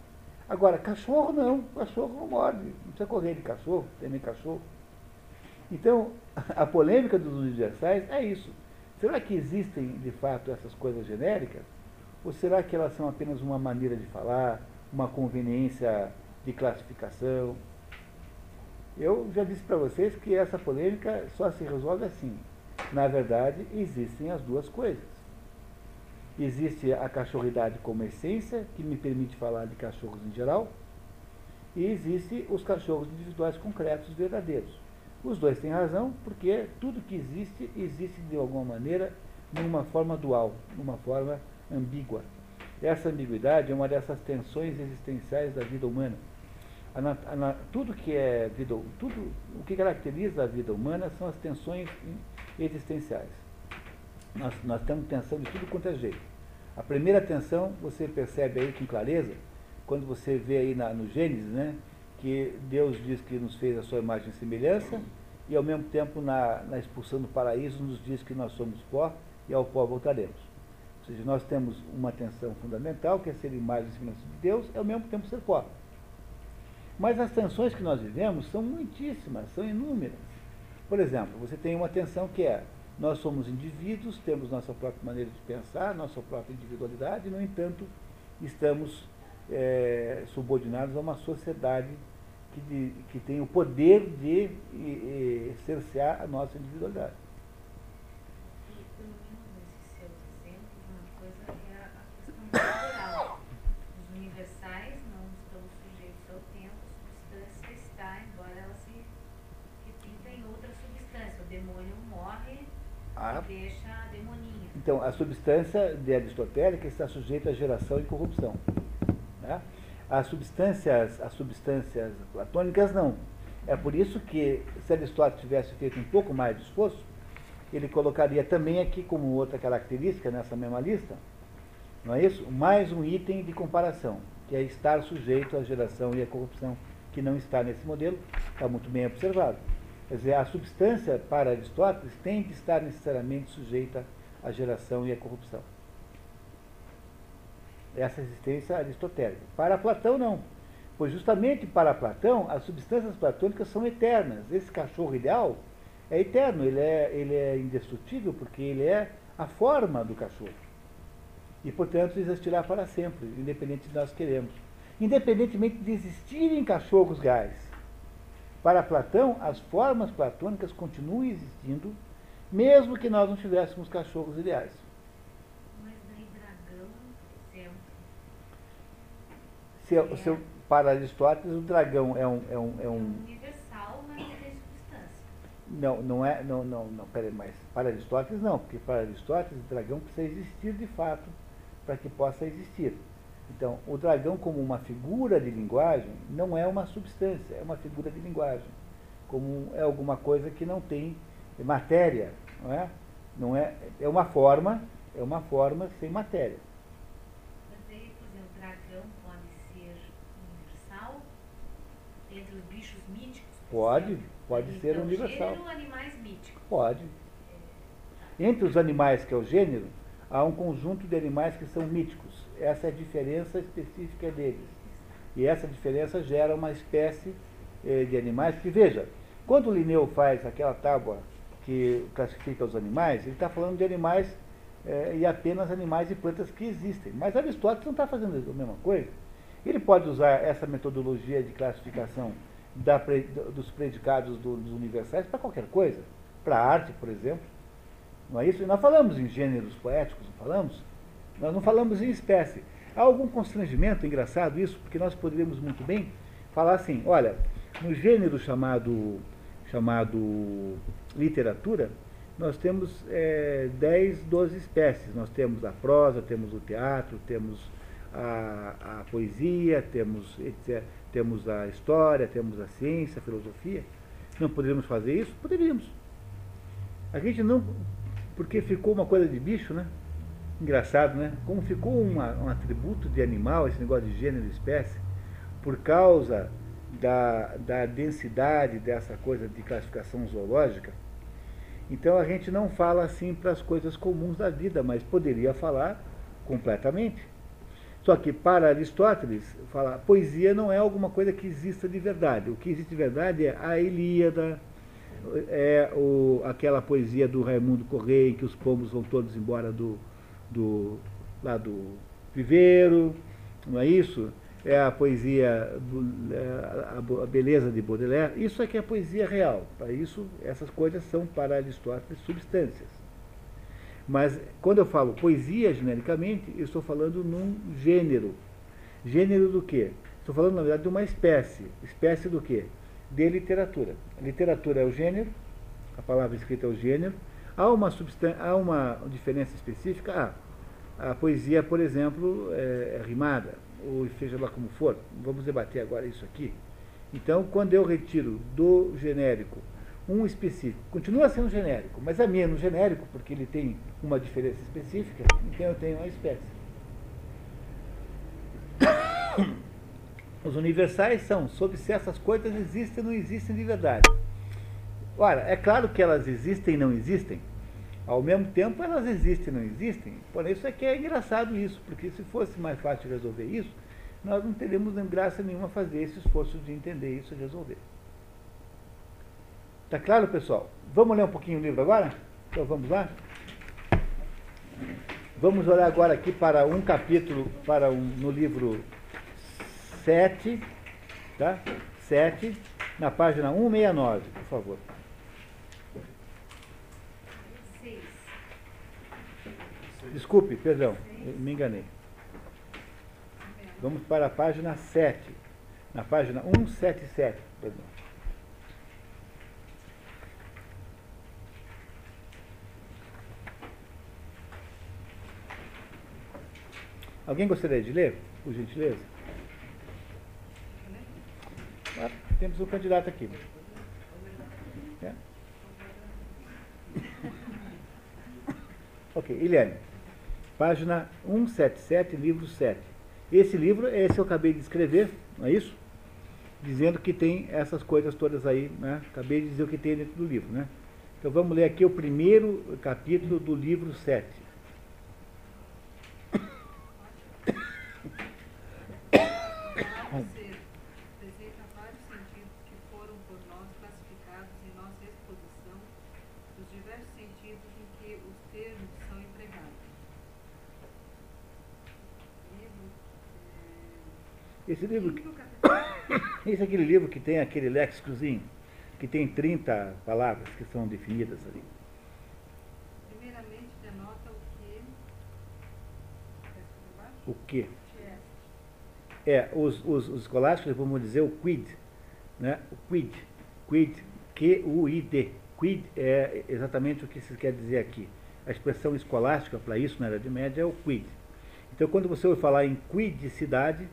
Agora, cachorro não, cachorro não morde. Não precisa correr de cachorro, temer cachorro. Então, [LAUGHS] a polêmica dos universais é isso. Será que existem, de fato, essas coisas genéricas? Ou será que elas são apenas uma maneira de falar, uma conveniência de classificação? Eu já disse para vocês que essa polêmica só se resolve assim. Na verdade, existem as duas coisas. Existe a cachorridade como essência, que me permite falar de cachorros em geral, e existe os cachorros individuais concretos verdadeiros. Os dois têm razão, porque tudo que existe, existe de alguma maneira numa forma dual, numa forma ambígua. Essa ambiguidade é uma dessas tensões existenciais da vida humana. Tudo que é vida, tudo o que caracteriza a vida humana são as tensões existenciais. Nós, nós temos tensão de tudo quanto é jeito. A primeira tensão você percebe aí com clareza quando você vê aí na, no Gênesis, né, que Deus diz que nos fez a sua imagem e semelhança e ao mesmo tempo na, na expulsão do paraíso nos diz que nós somos pó e ao pó voltaremos. Ou seja, nós temos uma tensão fundamental que é ser imagem e semelhança de Deus e ao mesmo tempo ser pó. Mas as tensões que nós vivemos são muitíssimas, são inúmeras. Por exemplo, você tem uma tensão que é, nós somos indivíduos, temos nossa própria maneira de pensar, nossa própria individualidade, no entanto, estamos eh, subordinados a uma sociedade que, de- que tem o poder de eh, eh, cercear a nossa individualidade. E pelo menos nesses seus exemplos, uma coisa é a a questão cultural. Os universais não estão sujeitos ao tempo, a substância está, embora ela se repita em outra substância. O demônio morre Ah. e deixa a demoninha. Então, a substância de aristotélica está sujeita à geração e corrupção. né? As substâncias, as substâncias platônicas não. É por isso que, se Aristóteles tivesse feito um pouco mais de esforço, ele colocaria também aqui como outra característica nessa mesma lista, não é isso? Mais um item de comparação, que é estar sujeito à geração e à corrupção, que não está nesse modelo, está muito bem observado. Quer dizer, a substância para Aristóteles tem que estar necessariamente sujeita à geração e à corrupção. Essa existência aristotélica. Para Platão, não. Pois justamente para Platão, as substâncias platônicas são eternas. Esse cachorro ideal é eterno, ele é, ele é indestrutível porque ele é a forma do cachorro. E, portanto, existirá para sempre, independente de nós queremos. Independentemente de existirem cachorros reais. Para Platão, as formas platônicas continuam existindo, mesmo que nós não tivéssemos cachorros ideais. Mas daí dragão, por exemplo, Se, eu- se eu- para Aristóteles, o dragão é um, é um, é é um universal, mas tem substância. Não, não é, não, não, não, peraí, mas para Aristóteles não, porque para Aristóteles o dragão precisa existir de fato para que possa existir. Então, o dragão como uma figura de linguagem não é uma substância, é uma figura de linguagem. Como é alguma coisa que não tem matéria, não é? Não é, é uma forma, é uma forma sem matéria. Mas aí, por exemplo, o dragão pode ser universal entre os bichos míticos? Pode, exemplo? pode ser então, universal. Gênero, animais míticos. Pode. Entre os animais, que é o gênero, há um conjunto de animais que são míticos. Essa é a diferença específica deles. E essa diferença gera uma espécie eh, de animais que, veja, quando o Linneu faz aquela tábua que classifica os animais, ele está falando de animais eh, e apenas animais e plantas que existem. Mas Aristóteles não está fazendo a mesma coisa. Ele pode usar essa metodologia de classificação da dos predicados do- dos universais para qualquer coisa. Para a arte, por exemplo. Não é isso? E nós falamos em gêneros poéticos, não falamos? Nós não falamos em espécie. Há algum constrangimento, engraçado isso, porque nós poderíamos muito bem falar assim, olha, no gênero chamado, chamado literatura, nós temos é, 10, 12 espécies. Nós temos a prosa, temos o teatro, temos a, a poesia, temos, etc., temos a história, temos a ciência, a filosofia. Não poderíamos fazer isso? Poderíamos. A gente não. Porque ficou uma coisa de bicho, né? Engraçado, né? Como ficou uma, um atributo de animal, esse negócio de gênero e espécie, por causa da, da densidade dessa coisa de classificação zoológica, então a gente não fala assim para as coisas comuns da vida, mas poderia falar completamente. Só que para Aristóteles, falar poesia não é alguma coisa que exista de verdade. O que existe de verdade é a Ilíada, é o, aquela poesia do Raimundo Correia, em que os pombos vão todos embora do, do, lá do viveiro, não é isso? É a poesia, é a, beleza de Baudelaire. Isso é que é poesia real. Para isso, essas coisas são para Aristóteles substâncias. Mas quando eu falo poesia genericamente, eu estou falando num gênero. Gênero do quê? Estou falando, na verdade, de uma espécie. Espécie do quê? De literatura. A literatura é o gênero, a palavra escrita é o gênero. Há uma, há uma diferença específica? Ah, a poesia, por exemplo, é, é rimada, ou seja lá como for. Vamos debater agora isso aqui. Então, quando eu retiro do genérico um específico, continua sendo genérico, mas é menos genérico, porque ele tem uma diferença específica, então eu tenho uma espécie. [COUGHS] Os universais são sobre se essas coisas existem ou não existem de verdade. Ora, é claro que elas existem e não existem. Ao mesmo tempo, elas existem e não existem. Por isso é que é engraçado isso, porque se fosse mais fácil resolver isso, nós não teríamos graça nenhuma fazer esse esforço de entender isso e resolver. Tá claro, pessoal? Vamos ler um pouquinho o livro agora? Então vamos lá? Vamos olhar agora aqui para um capítulo, para um, no livro 7, tá? 7, na página 169, por favor. Desculpe, perdão, me enganei. Vamos para a página 7. Na página 177, perdão. Alguém gostaria de ler, por gentileza? Ah, temos um candidato aqui. É? [LAUGHS] Ok, Eliane. Página 177, livro 7. Esse livro é esse que eu acabei de escrever, não é isso? Dizendo que tem essas coisas todas aí, né? Acabei de dizer o que tem dentro do livro, né? Então vamos ler aqui o primeiro capítulo do livro 7. Palavra ser apresenta vários sentidos que foram por nós classificados em nossa exposição, os diversos sentidos em que os termos são empregados. Livro. eh, Esse livro, capítulos. [COUGHS] esse é aquele livro que tem aquele léxicozinho, que tem 30 palavras que são definidas ali. Primeiramente denota o que. O que? É, os, os, os escolásticos vamos dizer o quid, né? O quid, quid, Q-U-I-D. Quid é exatamente o que se quer dizer aqui. A expressão escolástica para isso na Idade Média é o quid. Então, quando você ouve falar em quidicidade,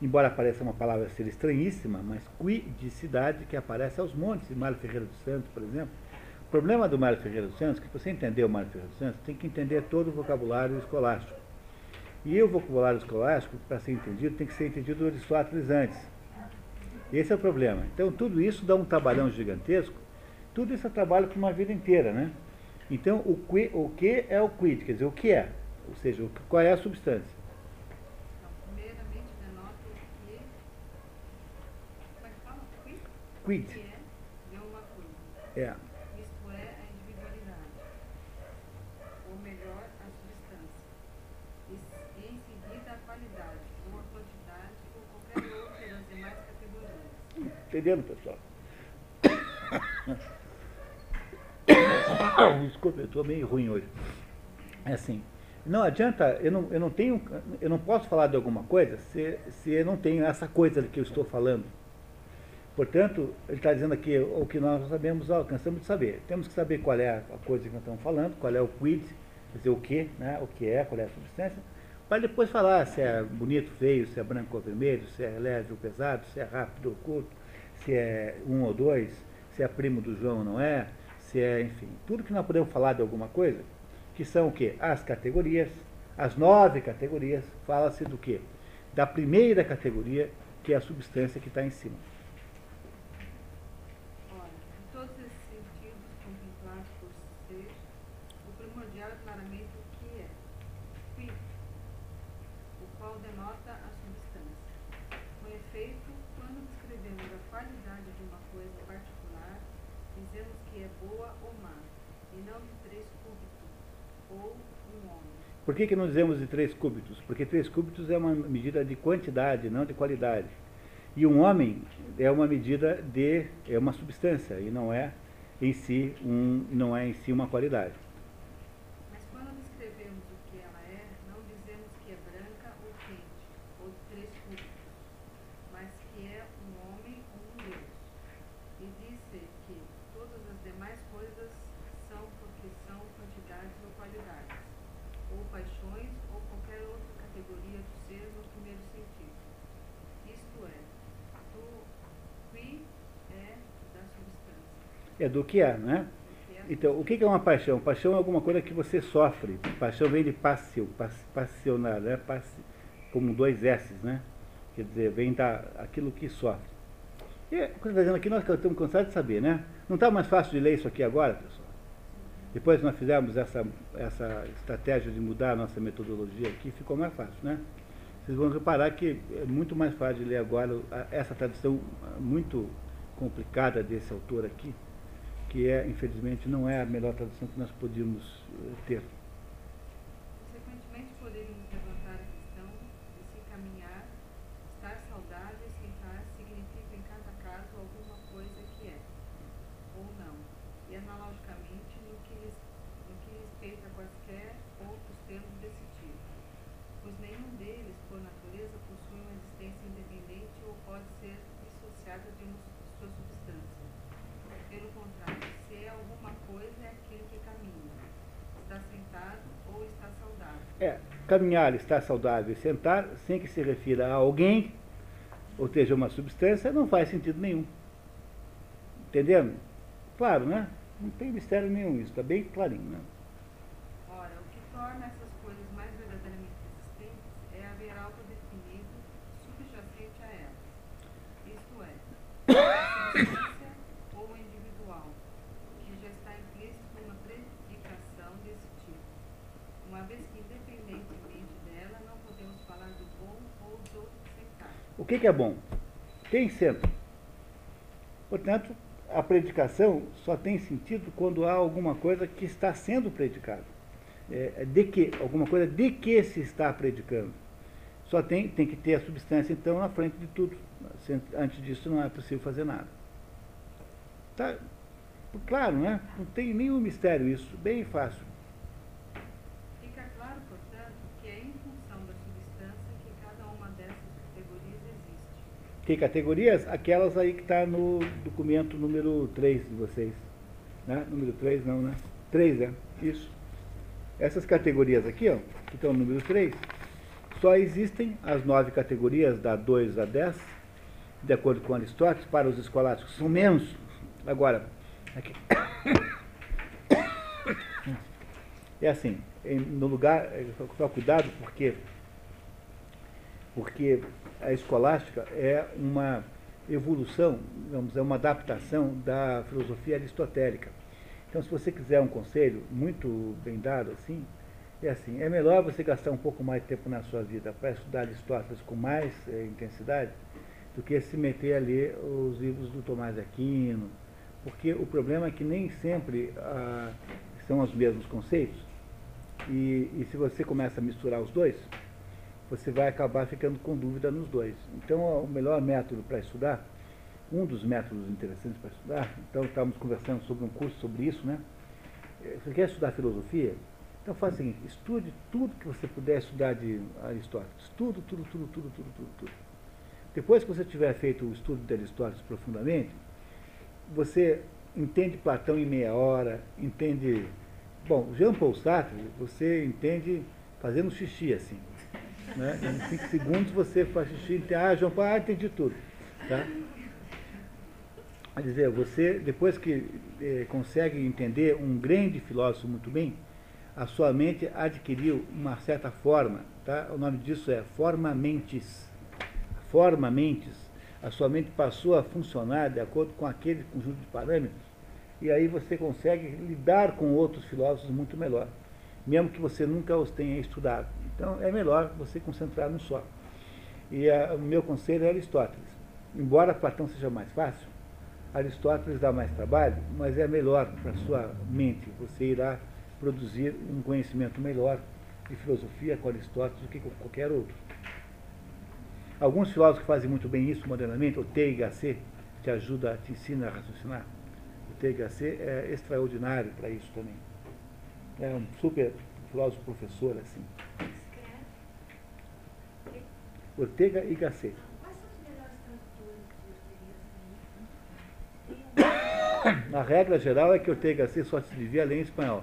embora pareça uma palavra ser estranhíssima, mas quidicidade que aparece aos montes, Mário Ferreira dos Santos, por exemplo. O problema do Mário Ferreira dos Santos, que você entender o Mário Ferreira dos Santos, tem que entender todo o vocabulário escolástico. E o vocabulário escolástico, para ser entendido, tem que ser entendido do Aristóteles antes. Esse é o problema. Então, tudo isso dá um trabalhão gigantesco. Tudo isso é trabalho para uma vida inteira, né? Então, o, que, o que é o quid? Quer dizer, o que é? Ou seja, qual é a substância? Então, primeiramente denota o que. Como é que fala? Qui? Quid. Que é de uma coisa. É. Isto é a individualidade. Ou melhor, a substância. E, e em seguida a qualidade, ou a quantidade, ou qualquer outra das demais categorias. Entendendo, pessoal? [COUGHS] Desculpa, eu estou meio ruim hoje. É assim, não adianta, eu não, eu não tenho, eu não posso falar de alguma coisa se, se eu não tenho essa coisa que eu estou falando. Portanto, ele está dizendo aqui o que nós sabemos, ó, cansamos de saber. Temos que saber qual é a coisa que nós estamos falando, qual é o quid, quer dizer, o que, né, o que é, qual é a substância, para depois falar se é bonito, feio, se é branco ou vermelho, se é leve ou pesado, se é rápido ou curto, se é um ou dois, se é primo do João ou não é, se é, enfim, tudo que nós podemos falar de alguma coisa, que são o quê? As categorias, as nove categorias, fala-se do quê? Da primeira categoria, que é a substância que está em cima. Ora, em todos esses sentidos contemplados por ser, o primordial é claramente o que é. Qui, o qual denota a substância. Com efeito, quando descrevemos a qualidade de uma coisa particular, dizemos que é boa ou má, e não de três cúbitos, ou um homem. Por que, que não dizemos de três cúbitos? Porque três cúbitos é uma medida de quantidade, não de qualidade. E um homem é uma medida de, é uma substância, e não é em si, um, não é em si uma qualidade. Mas quando descrevemos o que ela é, não dizemos que é branca ou quente, ou de três cúbitos, mas que é um homem ou um Deus. E disse que todas as demais coisas são porque são quantidades ou qualidades, ou paixões, ou qualquer outra categoria do ser no primeiro sentido. Isto é, do qui é da substância. É do que é, né? é Então, o que é uma paixão? Paixão é alguma coisa que você sofre. Paixão vem de passio, pass- passionar, né? Passi, como dois S, né? Quer dizer, vem da aquilo que sofre. E o que está dizendo aqui, nós estamos cansados de saber, né? Não está mais fácil de ler isso aqui agora, pessoal? Depois que nós fizemos essa, essa estratégia de mudar a nossa metodologia aqui, ficou mais fácil, né? Vocês vão reparar que é muito mais fácil de ler agora essa tradução muito complicada desse autor aqui, que é, infelizmente, não é a melhor tradução que nós podíamos eh, ter. Consequentemente, poderíamos levantar a questão de se caminhar, estar saudável e sentar significa em cada caso alguma coisa que é, ou não, e analogicamente no que, res- no que respeita a quaisquer outros termos desse tipo, pois nenhum deles, por natureza, possui uma existência independente ou pode ser dissociada de uma su- sua substância. Pelo contrário, se é alguma coisa, é aquele que caminha, está sentado ou está saudável. É, caminhar, estar saudável e sentar, sem que se refira a alguém, ou seja, uma substância, não faz sentido nenhum. Entendendo? Claro, né? Não tem mistério nenhum isso, está bem clarinho, né? Ora, o que torna essas coisas mais verdadeiramente existentes é haver algo definido subjacente a elas. Isto é, a substância ou individual, que já está implícito numa predicação desse tipo. Uma vez que, independentemente dela, não podemos falar do bom ou do sentar. O que, que é bom? Quem senta? Portanto, a predicação só tem sentido quando há alguma coisa que está sendo predicada. É, de que, alguma coisa de que se está predicando. Só tem, tem que ter a substância, então, na frente de tudo. Antes disso, não é possível fazer nada. Tá? Claro, né? Não tem nenhum mistério isso. Bem fácil. Fica claro, portanto, que é em função da substância que cada uma dessas categorias existe. Que categorias? Aquelas aí que está no documento número 3 de vocês. Né? Número 3 não, né? 3, é. Isso. Essas categorias aqui, ó, que estão no número 3, só existem as nove categorias, da 2 a 10, de acordo com Aristóteles, para os escolásticos são menos. Agora, aqui. [COUGHS] É assim, no lugar, é, só cuidado porque, porque a escolástica é uma evolução, vamos é uma adaptação da filosofia aristotélica. Então, se você quiser um conselho muito bem dado assim, é assim, é melhor você gastar um pouco mais de tempo na sua vida para estudar Aristóteles com mais eh, intensidade do que se meter a ler os livros do Tomás de Aquino, porque o problema é que nem sempre ah, são os mesmos conceitos, e, e se você começa a misturar os dois, você vai acabar ficando com dúvida nos dois. Então, o melhor método para estudar, um dos métodos interessantes para estudar, então estávamos conversando sobre um curso sobre isso, né? Eh, Você quer estudar filosofia? Então faça o seguinte, estude tudo que você puder estudar de Aristóteles. Tudo, tudo, tudo, tudo, tudo, tudo, tudo. Depois que você tiver feito o estudo de Aristóteles profundamente, você entende Platão em meia hora, entende. Bom, Jean Paul Sartre, você entende fazendo xixi assim. Né? Em cinco segundos você faz xixi, ah, Jean Paul, ah, entendi tudo. Tá? Quer dizer, você, depois que eh, consegue entender um grande filósofo muito bem, a sua mente adquiriu uma certa forma, tá? O nome disso é forma mentes. Forma mentes. A sua mente passou a funcionar de acordo com aquele conjunto de parâmetros, e aí você consegue lidar com outros filósofos muito melhor, mesmo que você nunca os tenha estudado. Então é melhor você concentrar no só. E a, o meu conselho é Aristóteles. Embora Platão seja mais fácil, Aristóteles dá mais trabalho, mas é melhor para sua mente. Você irá produzir um conhecimento melhor de filosofia com Aristóteles do que com qualquer outro. Alguns filósofos fazem muito bem isso modernamente, o THC, te ajuda, te ensina a raciocinar. O THC é extraordinário para isso também. É um super filósofo professor, assim. Ortega y Gasset. Quais são os melhores tradutores de A regra geral é que Ortega y Gasset só se devia ler em espanhol.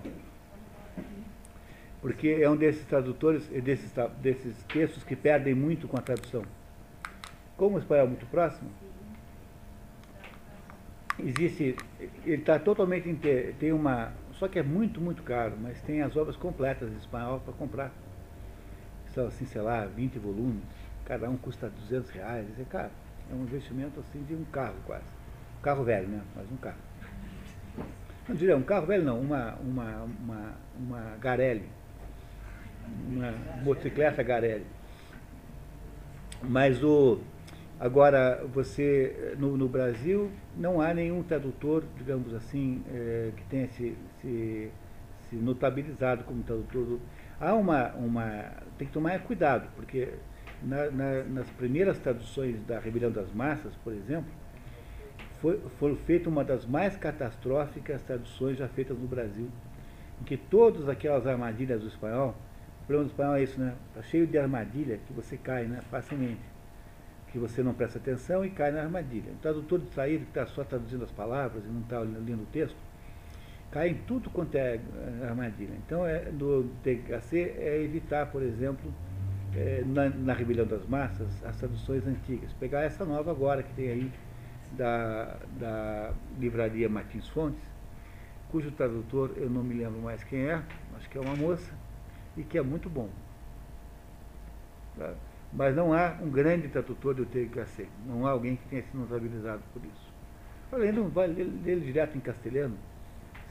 Porque é um desses tradutores, é desses, desses textos que perdem muito com a tradução. Como o espanhol é muito próximo, existe, ele está totalmente tem uma, só que é muito, muito caro, mas tem as obras completas em espanhol para comprar. São assim, sei lá, 20 volumes, cada um custa 200 reais, é caro. É um investimento assim de um carro quase. Um carro velho, né? Mas um carro. Não diria um carro velho não, uma, uma, uma, uma Garelli. Uma motocicleta Garelli. Mas o. Agora, você. No, no Brasil não há nenhum tradutor, digamos assim, eh, que tenha se, se, se notabilizado como tradutor. Há uma, uma. Tem que tomar cuidado, porque na- na- nas primeiras traduções da Rebelião das Massas, por exemplo, foi, foi feita uma das mais catastróficas traduções já feitas no Brasil, em que todas aquelas armadilhas do espanhol, o problema do espanhol é isso, né? Está cheio de armadilha que você cai né, facilmente, que você não presta atenção e cai na armadilha. O tradutor distraído que está só traduzindo as palavras e não está lendo o texto, cai em tudo quanto é eh, armadilha. Então, é, no THC é evitar, por exemplo, eh, na, na Rebelião das Massas, as traduções antigas. Pegar essa nova agora que tem aí, da, da livraria Martins Fontes, cujo tradutor eu não me lembro mais quem é, acho que é uma moça, e que é muito bom. Tá? Mas não há um grande tradutor do THC, não há alguém que tenha se notabilizado por isso. Além não vai ler ele direto em castelhano,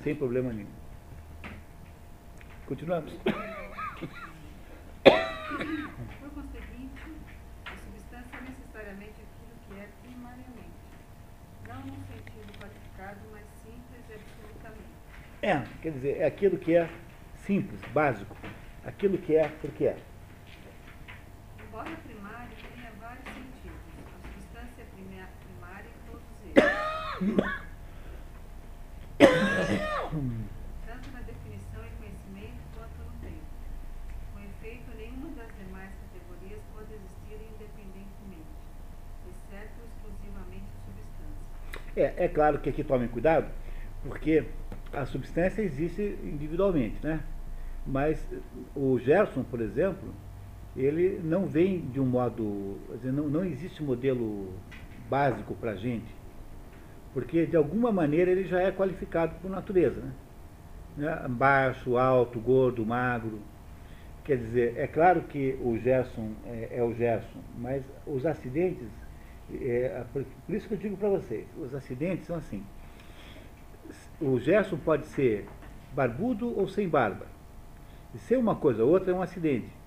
sem problema nenhum. Continuamos. Por conseguinte, a substância é necessariamente aquilo que é primariamente, não num sentido qualificado, mas simples e absolutamente. É, quer dizer, é aquilo que é simples, básico. Aquilo que é porque é. Embora primário tenha vários sentidos, a substância primária em todos eles, tanto na definição e conhecimento quanto no tempo. Com efeito, nenhuma das demais categorias pode existir independentemente, exceto exclusivamente substância. É, é claro que aqui tomem cuidado, porque a substância existe individualmente, né? Mas o Gerson, por exemplo, ele não vem de um modo. dizer, Não, não existe modelo básico para a gente, porque de alguma maneira ele já é qualificado por natureza. Né? Né? Baixo, alto, gordo, magro. Quer dizer, é claro que o Gerson é, é o Gerson, mas os acidentes, é, por, por isso que eu digo para vocês, os acidentes são assim. O Gerson pode ser barbudo ou sem barba. E ser uma coisa ou outra é um acidente.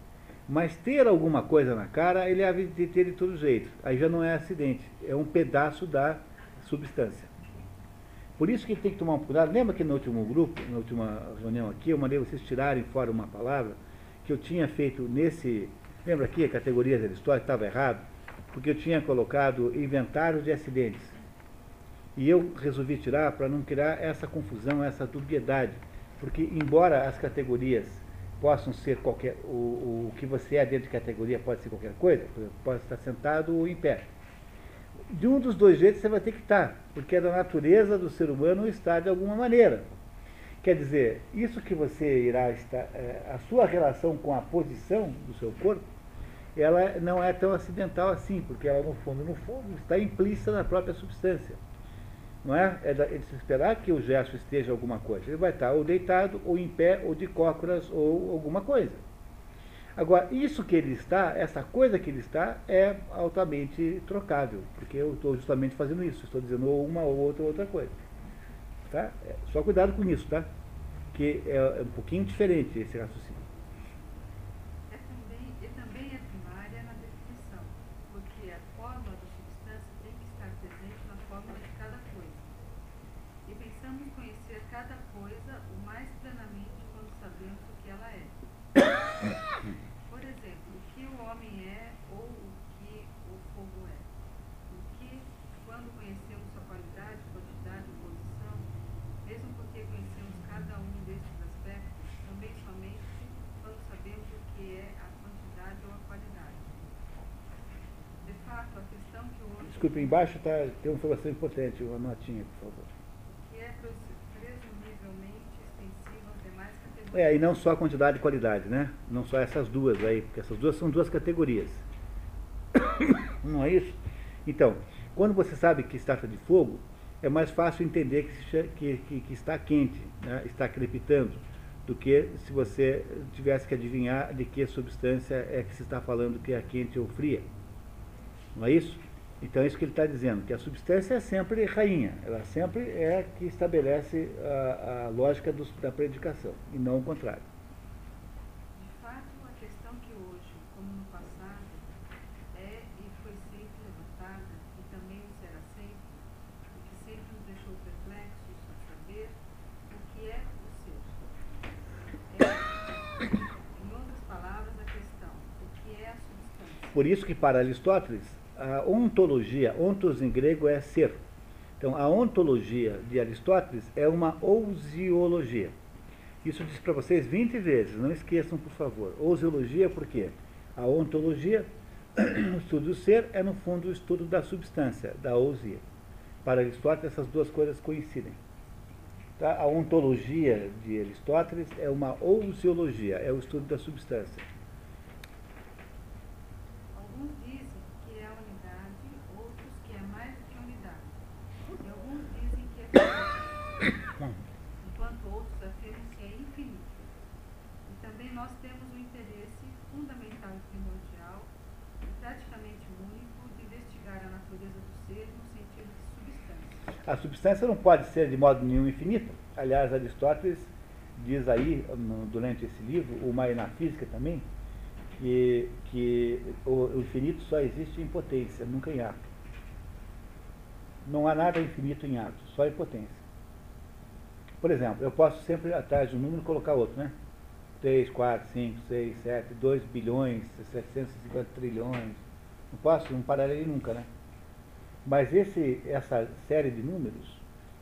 Mas ter alguma coisa na cara, ele há de ter de todo jeito. Aí já não é acidente, é um pedaço da substância. Por isso que tem que tomar um cuidado. Lembra que no último grupo, na última reunião aqui, eu mandei vocês tirarem fora uma palavra que eu tinha feito nesse. Lembra aqui a categoria da história estava errado? Porque eu tinha colocado inventário de acidentes. E eu resolvi tirar para não criar essa confusão, essa dubiedade. Porque, embora as categorias possam ser qualquer. O, o que você é dentro de categoria pode ser qualquer coisa, pode estar sentado ou em pé. De um dos dois jeitos você vai ter que estar, porque é da natureza do ser humano estar de alguma maneira. Quer dizer, isso que você irá estar. é, a sua relação com a posição do seu corpo, ela não é tão acidental assim, porque ela, no fundo, no fundo, está implícita na própria substância. Não é? É, de se esperar que o gesto esteja alguma coisa. Ele vai estar ou deitado, ou em pé, ou de cócoras, ou alguma coisa. Agora, isso que ele está, essa coisa que ele está, é altamente trocável, porque eu estou justamente fazendo isso, estou dizendo ou uma ou outra ou outra coisa. Tá? É, só cuidado com isso, tá? Que é, é um pouquinho diferente esse raciocínio. É também, e também é primária na definição, porque a fórmula da substância tem que estar presente na fórmula de cada coisa. E pensamos conhecer cada coisa o mais plenamente quando sabemos o que ela é. Por exemplo, o que o homem é ou o que o fogo é. O que, quando conhecemos sua qualidade, quantidade e posição, mesmo porque conhecemos cada um desses aspectos, também somente quando sabemos o que é a quantidade ou a qualidade. De fato, a questão que o homem Desculpe, embaixo tá, tem uma informação importante, uma notinha, por favor. que é pres- presumivelmente às demais categorias. É, e não só a quantidade e qualidade, né? Não só essas duas aí, porque essas duas são duas categorias. [COUGHS] Não é isso? Então, quando você sabe que se trata de fogo, é mais fácil entender que, que, que- que está quente, né? está crepitando, do que se você tivesse que adivinhar de que substância é que se está falando que é quente ou fria. Não é isso? Então é isso que ele está dizendo, que a substância é sempre rainha, ela sempre é que estabelece a, a lógica dos- da predicação, e não o contrário. De fato, a questão que hoje, como no passado, é e foi sempre levantada, e também será sempre, que sempre nos deixou perplexos a saber o que é o ser. É, em outras palavras, a questão, o que é a substância. Por isso que para Aristóteles, a ontologia, ontos em grego é ser. Então, a ontologia de Aristóteles é uma ousiologia. Isso disse para vocês 20 vezes, não esqueçam, por favor. Ousiologia por quê? A ontologia, [COUGHS] o estudo do ser, é no fundo o estudo da substância, da ousia. Para Aristóteles, essas duas coisas coincidem. Tá? A ontologia de Aristóteles é uma ousiologia, é o estudo da substância. Alguns dizem que é unidade, outros que é mais do que unidade. E alguns dizem que é finito, enquanto outros afirmam que é infinito. E também nós temos o interesse fundamental e primordial e praticamente único de investigar a natureza do ser no sentido de substância. A substância não pode ser de modo nenhum infinita. Aliás, Aristóteles diz aí, durante esse livro, o Mai na Física também, que, que o, o infinito só existe em potência, nunca em ato. Não há nada infinito em ato, só em potência. Por exemplo, eu posso sempre, atrás de um número, colocar outro, né? 3, 4, 5, 6, 7, 2 bilhões, 750 trilhões. Não posso, não pararei nunca, né? Mas esse, essa série de números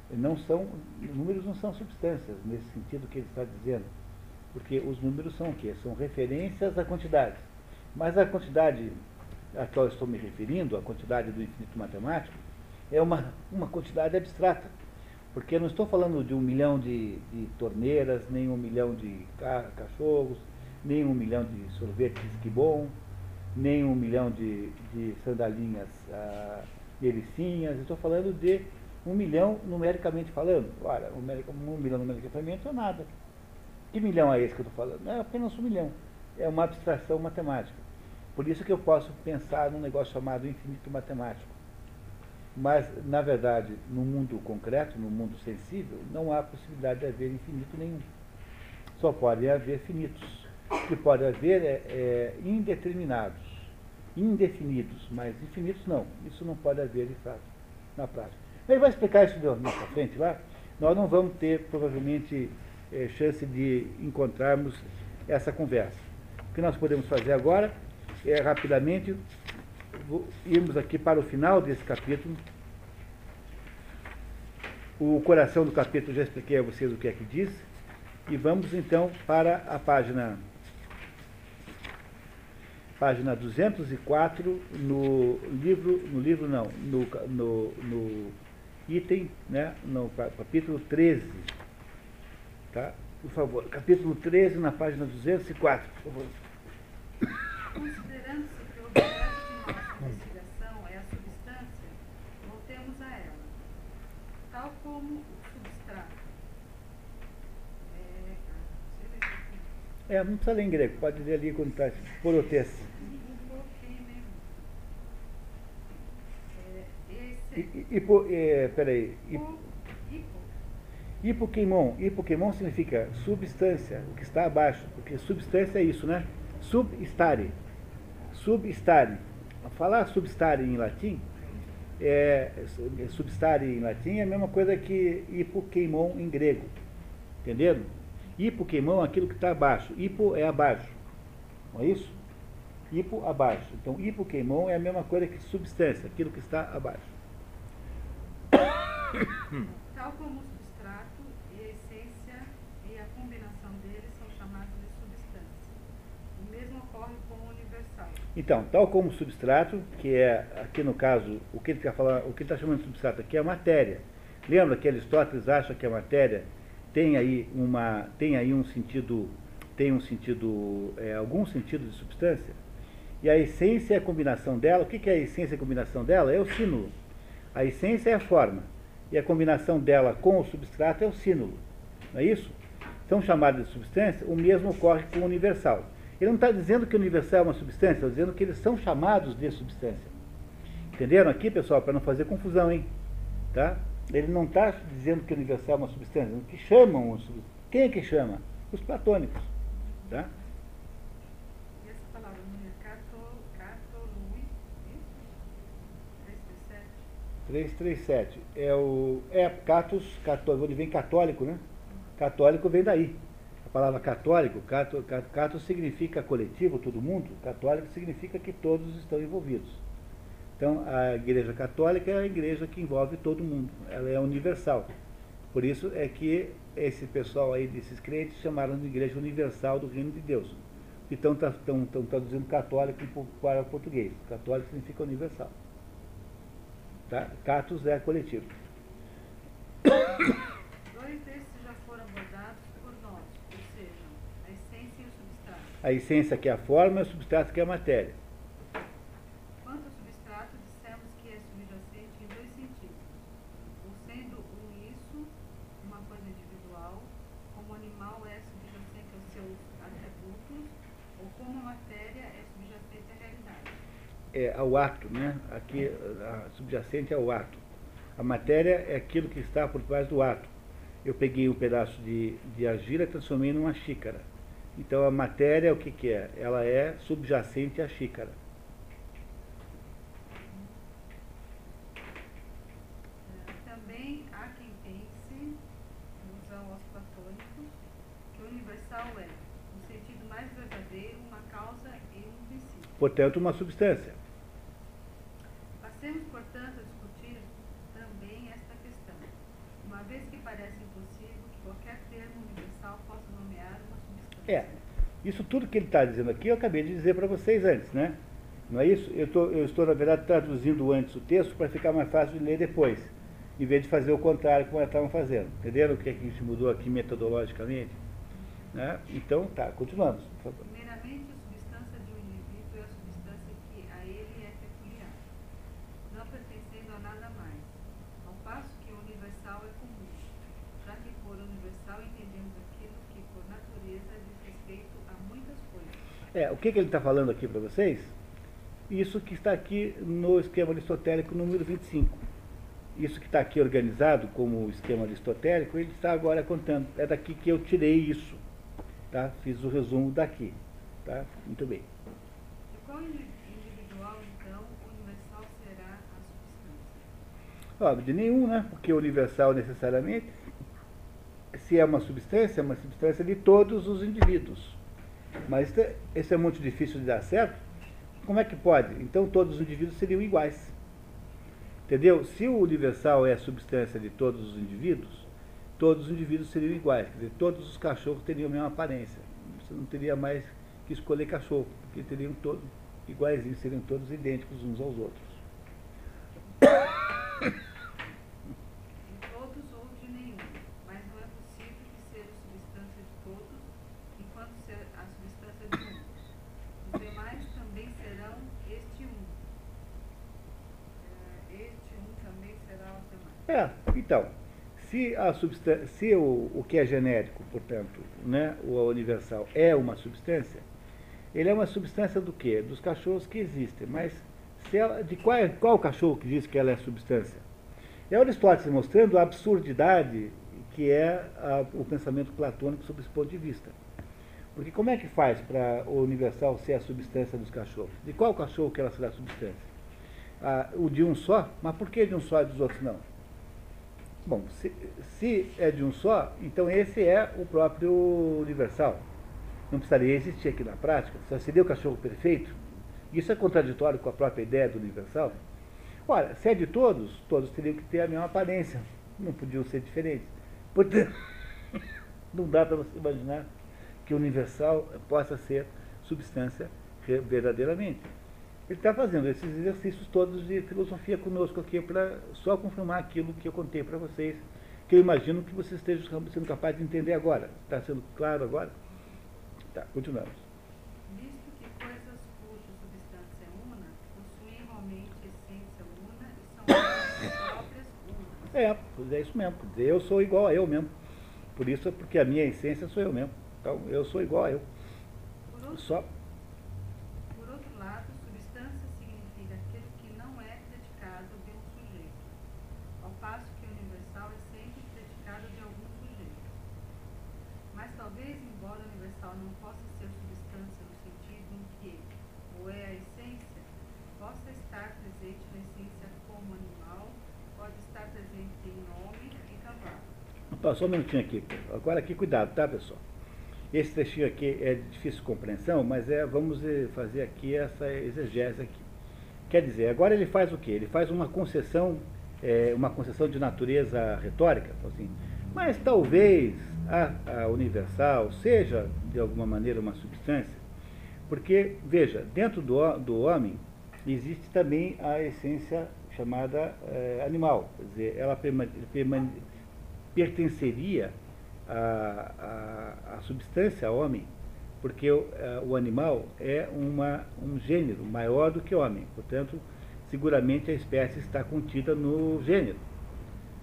não são, números não são substâncias nesse sentido que ele está dizendo, porque os números são o quê? São referências a quantidades. Mas a quantidade a qual estou me referindo, a quantidade do infinito matemático, é uma, uma quantidade abstrata, porque eu não estou falando de um milhão de, de torneiras, nem um milhão de ca- cachorros, nem um milhão de sorvetes que bom, nem um milhão de, de sandalinhas ah, delicinhas, estou falando de um milhão numericamente falando. Olha, um, milhão numericamente é nada. Que milhão é esse que eu estou falando? É apenas um milhão. É uma abstração matemática. Por isso que eu posso pensar num negócio chamado infinito matemático. Mas, na verdade, no mundo concreto, no mundo sensível, não há possibilidade de haver infinito nenhum. Só pode haver finitos. O que pode haver é, é indeterminados, indefinidos, mas infinitos não. Isso não pode haver, de fato, na prática. Ele vai explicar isso mais para frente lá. Nós não vamos ter, provavelmente, é, chance de encontrarmos essa conversa. O que nós podemos fazer agora é, rapidamente, irmos aqui para o final desse capítulo. O coração do capítulo já expliquei a vocês o que é que diz. E vamos então para a página página 204 no livro, no livro não, no, no, no item, né, no capítulo 13. Tá? Por favor, capítulo 13 na página 204, por favor. Considerando-se que o objeto de nossa investigação é a substância, voltemos a ela. Tal como o substrato. É. É, não precisa ler em grego, pode ler ali quando está porotes. Um pouquinho mesmo. É, E, esse e, hipo, é, peraí, hipo, hipo, hipoqueimon, hipoqueimon significa substância, o que está abaixo, porque substância é isso, né? Substare, substare. Falar substare em latim, é, é, substare em latim é a mesma coisa que hipoqueimon em grego, entenderam? Hipoqueimon é aquilo que está abaixo, hipo é abaixo, não é isso? Hipo abaixo. Então, hipoqueimon é a mesma coisa que substância, aquilo que está abaixo. Tal como o substrato e a essência e a combinação deles são chamados de substância. O mesmo ocorre com o universal. Então, tal como o substrato, que é, aqui no caso, o que ele está falando, o que está chamando de substrato aqui é a matéria. Lembra que Aristóteles acha que a matéria tem aí uma, tem aí um sentido, tem um sentido, é, algum sentido de substância? E a essência é a combinação dela. O que é a essência e a combinação dela? É o sínulo. A essência é a forma. E a combinação dela com o substrato é o sínulo. Não é isso? São chamadas de substância, o mesmo ocorre com o universal. Ele não está dizendo que o universal é uma substância, está dizendo que eles são chamados de substância. Entenderam aqui, pessoal? Para não fazer confusão, hein? Tá? Ele não está dizendo que o universal é uma substância, que chamam. Quem é que chama? Os platônicos. Tá? E essa palavra no é cato, catolui, isso? 337. 337. É o. É catos, católico, onde vem católico, né? Católico vem daí. A palavra católico, cato significa coletivo, todo mundo. Católico significa que todos estão envolvidos. Então, a Igreja Católica é a igreja que envolve todo mundo. Ela é universal. Por isso é que esse pessoal aí, desses crentes, chamaram de Igreja Universal do Reino de Deus. Então, estão traduzindo católico para o português. Católico significa universal. Tá? Catos é coletivo. Dois desses já foram abordados por nós, ou seja, a essência e o substrato. A essência que é a forma e o substrato que é a matéria. Quanto ao substrato, dissemos que é subjacente em dois sentidos. Ou sendo um isso, uma coisa individual, como o animal é subjacente aos seus atributos, ou como a matéria é subjacente à realidade. É ao ato, né? Aqui, a subjacente é ao ato. A matéria é aquilo que está por trás do ato. Eu peguei um pedaço de, de argila e transformei numa xícara. Então, a matéria, o que, que é? Ela é subjacente à xícara. Também há quem pense, alusão aos platônicos, que o universal é, no sentido mais verdadeiro, uma causa e um princípio. Portanto, uma substância. Portanto, discutir também esta questão, uma vez que parece impossível que qualquer termo universal possa nomear uma substância. É. Isso tudo que ele está dizendo aqui, eu acabei de dizer para vocês antes, né? Não é isso? Eu, tô, eu estou, na verdade, traduzindo antes o texto para ficar mais fácil de ler depois, em vez de fazer o contrário como estavam fazendo. Entenderam o que, é que gente mudou aqui metodologicamente? Né? Então, tá, continuamos, por favor. Primeiramente, a substância de um indivíduo é a substância que a ele é peculiar, não pertencendo a nada mais, ao passo que o universal é comum, já que por universal entendemos aquilo que por natureza diz respeito a muitas coisas. É, o que, que ele está falando aqui para vocês? Isso que está aqui no esquema aristotélico número 25. Isso que está aqui organizado como esquema aristotélico, ele está agora contando. É daqui que eu tirei isso. Tá? Fiz o resumo daqui. Tá? Muito bem. De qual indi- individual, então, universal será a substância? Óbvio, de nenhum, né? Porque universal necessariamente, se é uma substância, é uma substância de todos os indivíduos. Mas isso é- muito difícil de dar certo. Como é que pode? Então todos os indivíduos seriam iguais. Entendeu? Se o universal é a substância de todos os indivíduos, todos os indivíduos seriam iguais. Quer dizer, todos os cachorros teriam a mesma aparência. Você não teria mais que escolher cachorro, porque teriam todos iguaizinhos, seriam todos idênticos uns aos outros. De todos ou de nenhum, mas não é possível que seja a substância de todos, enquanto ser a substância de um. Os demais também serão este um. É, Este um também será os demais. É, então, se, a se o, o que é genérico, portanto, né, o universal é uma substância, ele é uma substância do quê? Dos cachorros que existem. Mas ela, de qual, qual cachorro que diz que ela é substância? É Aristóteles mostrando a absurdidade que é a- o pensamento platônico sob esse ponto de vista. Porque como é que faz para o universal ser a substância dos cachorros? De qual cachorro que ela será a substância? Ah, o de um só? Mas por que de um só e dos outros não? Bom, se, se é de um só, então esse é o próprio universal. Não precisaria existir aqui na prática, só seria o cachorro perfeito. Isso é contraditório com a própria ideia do universal. Ora, se é de todos, todos teriam que ter a mesma aparência. Não podiam ser diferentes. Portanto, [LAUGHS] não dá para você imaginar que o universal possa ser substância verdadeiramente. Ele está fazendo esses exercícios todos de filosofia conosco aqui para só confirmar aquilo que eu contei para vocês, que eu imagino que vocês estejam sendo capazes de entender agora. Está sendo claro agora? Tá, continuamos. Visto que coisas cuja substância é una, possuem essência una e são [COUGHS] próprias unas. É, pois é isso mesmo. Eu sou igual a eu mesmo. Por isso é porque a minha essência sou eu mesmo. Então, eu sou igual a eu. Por outro, Só por outro lado, substância significa aquilo que não é predicado de um sujeito, ao passo que o universal é sempre predicado de algum sujeito. Mas talvez, embora o universal não possa ser substância no sentido em que o é a essência, possa estar presente na essência como animal, pode estar presente em homem e cavalo. Só um minutinho aqui. Agora aqui, cuidado, tá, pessoal? Esse trechinho aqui é de difícil compreensão, mas é, vamos eh, fazer aqui essa exegese aqui. Quer dizer, agora ele faz o quê? Ele faz uma concessão, eh, uma concessão de natureza retórica, assim, mas talvez a, a universal seja, de alguma maneira, uma substância, porque, veja, dentro do, do homem existe também a essência chamada eh, animal, quer dizer, ela perma- permane- pertenceria à, à, à substância homem, porque o, eh, o animal é uma, um gênero maior do que o homem, portanto, seguramente a espécie está contida no gênero.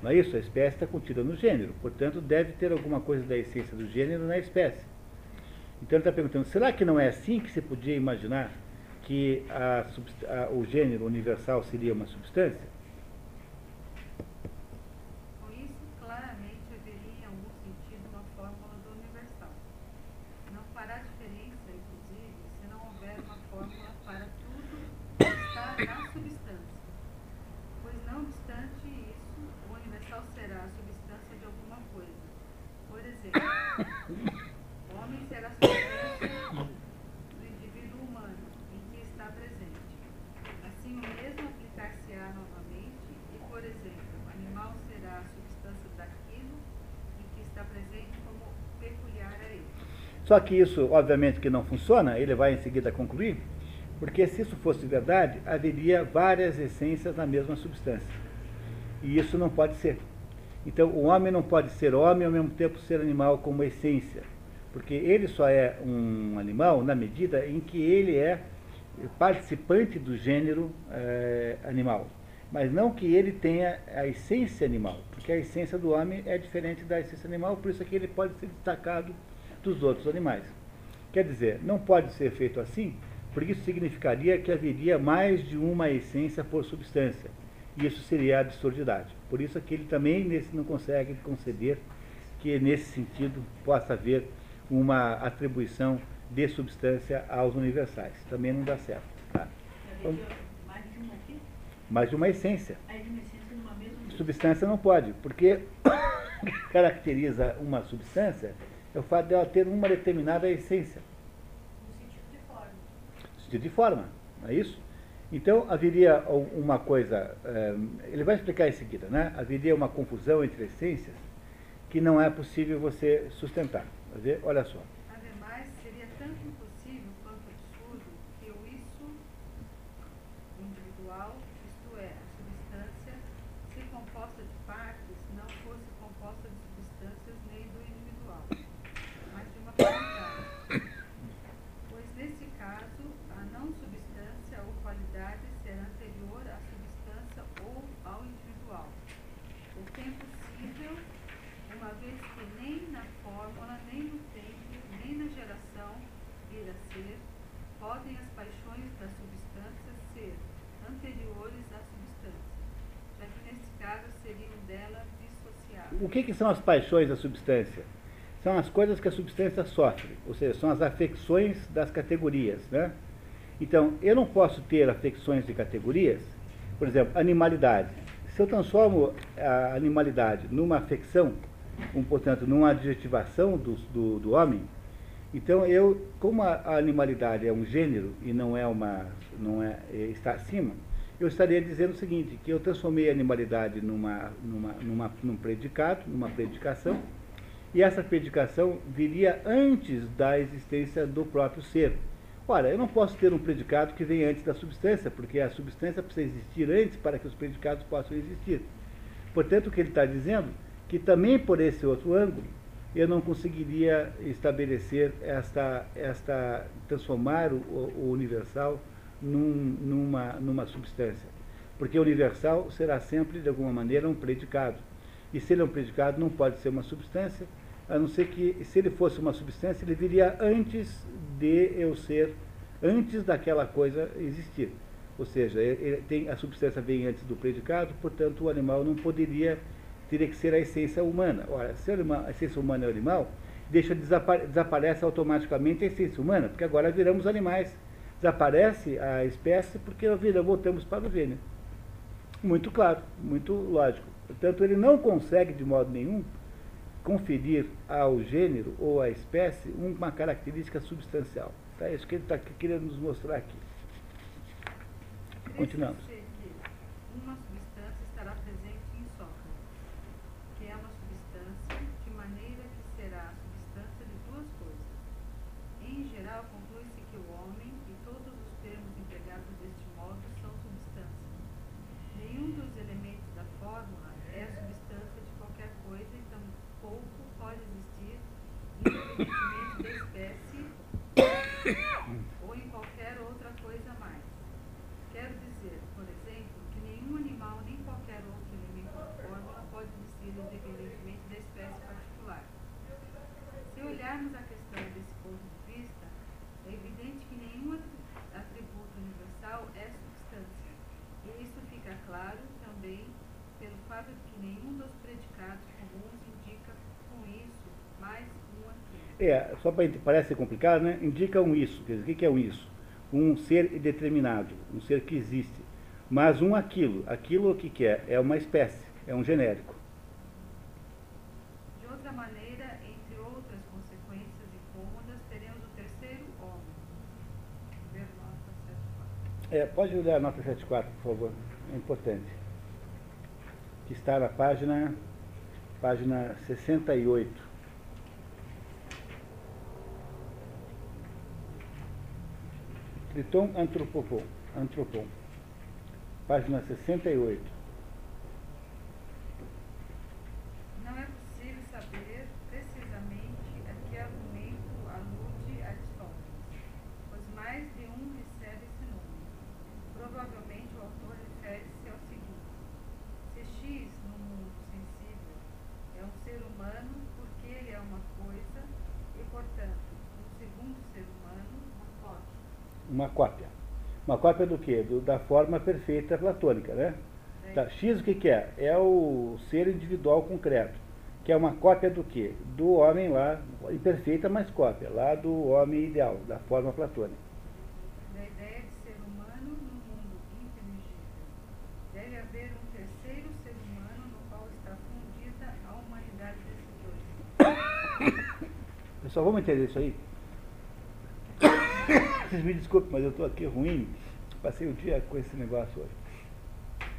Não é isso? A espécie está contida no gênero, portanto, deve ter alguma coisa da essência do gênero na espécie. Então ele está perguntando, será que não é assim que se podia imaginar que a a- o gênero universal seria uma substância? Com isso, claramente haveria em algum sentido uma fórmula do universal. Não fará diferença, inclusive, se não houver uma fórmula para tudo que está na substância. Pois, não obstante isso, o universal será a substância de alguma coisa. Por exemplo, o homem será a substância do indivíduo humano em que está presente. Assim, o mesmo aplicar-se-á novamente e, por exemplo, o animal será a substância daquilo em que está presente como peculiar a ele. Só que isso, obviamente, que não funciona, ele vai em seguida concluir, porque se isso fosse verdade, haveria várias essências na mesma substância. E isso não pode ser. Então, o homem não pode ser homem e ao mesmo tempo ser animal como essência. Porque ele só é um animal na medida em que ele é participante do gênero eh, animal. Mas não que ele tenha a essência animal, porque a essência do homem é diferente da essência animal, por isso é que ele pode ser destacado dos outros animais. Quer dizer, não pode ser feito assim, porque isso significaria que haveria mais de uma essência por substância. E isso seria a absurdidade. Por isso é que ele também nesse, não consegue conceder que nesse sentido possa haver uma atribuição de substância aos universais. Também não dá certo. Tá? Então, Mais de uma aqui? mais de uma essência. Substância não pode, porque [COUGHS] caracteriza uma substância é o fato dela ter uma determinada essência, No sentido de forma. sentido de forma, não é isso? Então haveria uma coisa, eh, ele vai explicar em seguida, né? Haveria uma confusão entre essências que não é possível você sustentar. Olha só. Ademais, seria tanto impossível quanto absurdo que o isso individual, isto é, a substância, se composta de partes, não fosse composta de substâncias nem do individual, mas de uma qualidade. Pois nesse caso, a não substância ou qualidade será anterior à substância ou ao individual. O que é impossível, uma vez que nem na fórmula, nem no tempo, nem na geração vir a ser, podem as paixões da substância ser anteriores à substância, já que nesse caso seriam dela dissociáveis. O que, que são as paixões da substância? São as coisas que a substância sofre, ou seja, são as afecções das categorias. Né? Então, eu não posso ter afecções de categorias, por exemplo, animalidade. Se eu transformo a animalidade numa afecção, um, portanto, numa adjetivação do, do, do homem, então eu, como a, a animalidade é um gênero e não é uma, não é, é, está acima, eu estaria dizendo o seguinte, que eu transformei a animalidade numa, numa, numa, num predicado, numa predicação, e essa predicação viria antes da existência do próprio ser. Ora, eu não posso ter um predicado que vem antes da substância, porque a substância precisa existir antes para que os predicados possam existir. Portanto, o que ele está dizendo, que também por esse outro ângulo, eu não conseguiria estabelecer esta, esta transformar o, o universal num, numa, numa substância. Porque universal será sempre, de alguma maneira, um predicado. E se ele é um predicado, não pode ser uma substância, a não ser que, se ele fosse uma substância, ele viria antes de eu ser, antes daquela coisa existir. Ou seja, ele tem, a substância vem antes do predicado, portanto, o animal não poderia, teria que ser a essência humana. Ora, se a essência humana é o animal, deixa desapa- desaparece automaticamente a essência humana, porque agora viramos animais. Desaparece a espécie porque vira, voltamos para o gênero. Muito claro, muito lógico. Portanto, ele não consegue de modo nenhum conferir ao gênero ou à espécie uma característica substancial. Tá? É isso que ele está querendo nos mostrar aqui. Continuamos. Uma substância estará presente em Sócrates, que é uma substância de maneira que será a substância de duas coisas. Em geral, conclui-se que o homem e todos os termos empregados deste modo são substâncias. Nenhum dos elementos da fórmula é a substância de qualquer coisa e tampouco pode existir independentemente da espécie ou em qualquer outra coisa mais. Quero dizer, por exemplo, que nenhum animal nem qualquer outro elemento da fórmula pode existir independentemente da espécie particular. Se olharmos a questão desse ponto de vista, é evidente que nenhum atri- atributo universal é substância. E isso fica claro também pelo fato de que nenhum dos predicados comuns indica com isso mais um aquilo. É, só para parece complicado, né? Indica um isso. Quer dizer, o que é um isso? Um ser determinado, um ser que existe. Mas um aquilo. Aquilo o que, que é? É uma espécie, é um genérico. De outra maneira, entre outras consequências incômodas, teremos o terceiro homem. Ver nota 74. É, pode olhar a nota 74, por favor. É importante. Que está na página, página 68. Triton Antropopon. Antropon. Página 68. Não é possível saber precisamente a que argumento uma cópia. Uma cópia do quê? Do, da forma perfeita platônica, né? Tá, X o que, que é? É o ser individual concreto, que é uma cópia do quê? Do homem lá, imperfeita, mas cópia, lá do homem ideal, da forma platônica. Da ideia de ser humano no mundo inteligível. Deve haver um terceiro ser humano no qual está fundida a humanidade desses dois. [COUGHS] Pessoal, vamos entender isso aí? [COUGHS] [COUGHS] Vocês me desculpem, mas eu estou aqui ruim. Passei o dia com esse negócio hoje.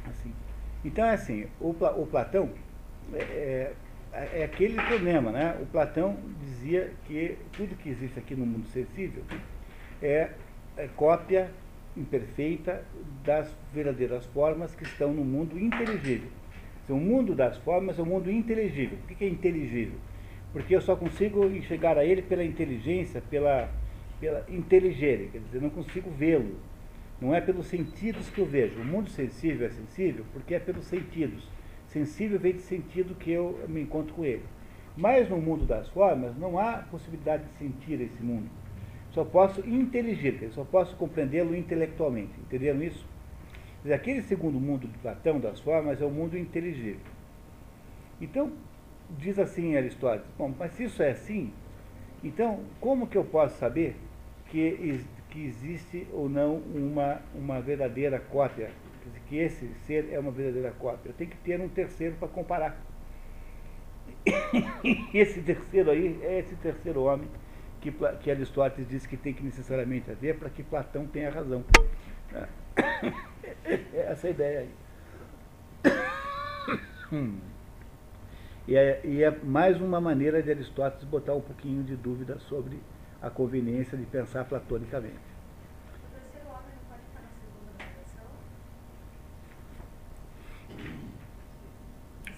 Assim. Então, é assim, o, Pla- o Platão é, é, é aquele problema, né? O Platão dizia que tudo que existe aqui no mundo sensível é, é cópia imperfeita das verdadeiras formas que estão no mundo inteligível. Então, o mundo das formas é o mundo inteligível. Por que é inteligível? Porque eu só consigo enxergar a ele pela inteligência, pela, pela inteligere, quer dizer, não consigo vê-lo. Não é pelos sentidos que eu vejo. O mundo sensível é sensível porque é pelos sentidos. Sensível vem de sentido que eu me encontro com ele. Mas no mundo das formas não há possibilidade de sentir esse mundo. Só posso inteligir, dizer, só posso compreendê-lo intelectualmente. Entenderam isso? Dizer, Aquele segundo mundo de Platão das formas é o mundo inteligível. Então, diz assim Aristóteles, bom, mas se isso é assim, então como que eu posso saber que, que existe ou não uma, uma verdadeira cópia? Que esse ser é uma verdadeira cópia? Tenho que ter um terceiro para comparar. [COUGHS] Esse terceiro aí é esse terceiro homem que, que Aristóteles diz que tem que necessariamente haver para que Platão tenha razão. [COUGHS] É essa ideia aí. Hum. [COUGHS] E é, e é mais uma maneira de Aristóteles botar um pouquinho de dúvida sobre a conveniência de pensar platonicamente.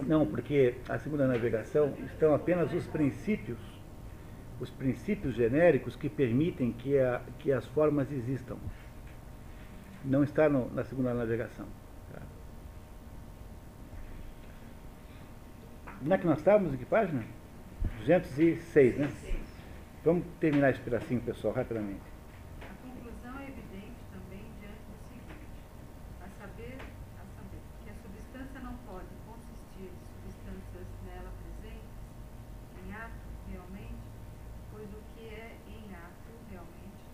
Não, porque a segunda navegação estão apenas os princípios, os princípios genéricos que permitem que, a, que as formas existam. Não está no- na segunda navegação. tá? Onde é que nós estávamos? Em que página? 206, né? Vamos terminar esse pedacinho, pessoal, rapidamente. A conclusão é evidente também diante do seguinte, a saber, a saber que a substância não pode consistir de substâncias nela presentes, em ato realmente, pois o que é em ato realmente,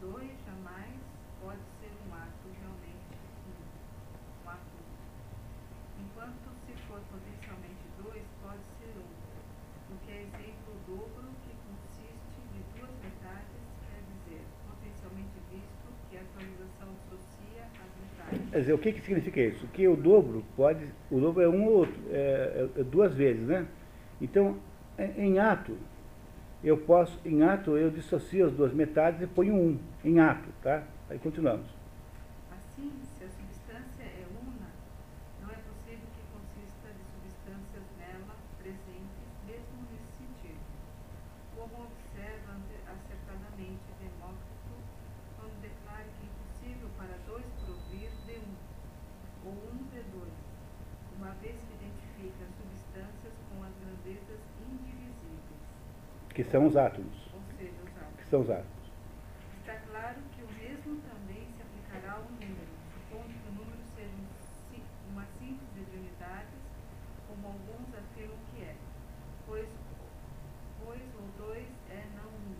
dois jamais pode ser um ato realmente um, um ato único. Enquanto se for potencialmente dois, pode ser um, o que é exemplo o dobro que consiste de duas metades, quer dizer, potencialmente visto que a atualização dissocia as metades. Quer dizer, o que, que significa isso? Que o dobro pode. O dobro é um ou outro, é, é- é duas vezes, né? Então, em em ato, eu posso, em ato, eu dissocio as duas metades e ponho um, em ato, tá? Aí continuamos. Assim, se a substância é una, não é possível que consista de substâncias nela presentes, mesmo nesse sentido. Como observa ante- acertadamente Demócrito, quando declara que é impossível para dois provir de um, ou um de dois, uma vez que identifica as substâncias com as grandezas indivisíveis, Que são os átomos. Que são os átomos. Está claro que o mesmo também se aplicará ao número, supondo que o número seja um si- uma síntese de unidades, como alguns afirmam que é, pois, pois o dois é não um,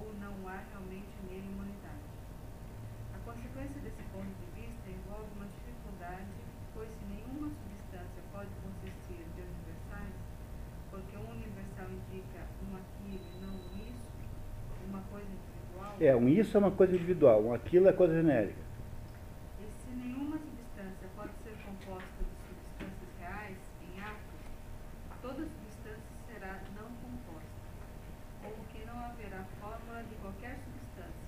ou não há realmente nele uma unidade. A consequência desse ponto de vista envolve uma dificuldade, pois se nenhuma substância pode consistir de universais, porque um universal indica um aquilo e não um isso, uma coisa individual, É, um isso é uma coisa individual, um aquilo é coisa genérica. e se nenhuma substância pode ser composta de substâncias reais em ato, toda substância será não composta, ou que não haverá fórmula de qualquer substância,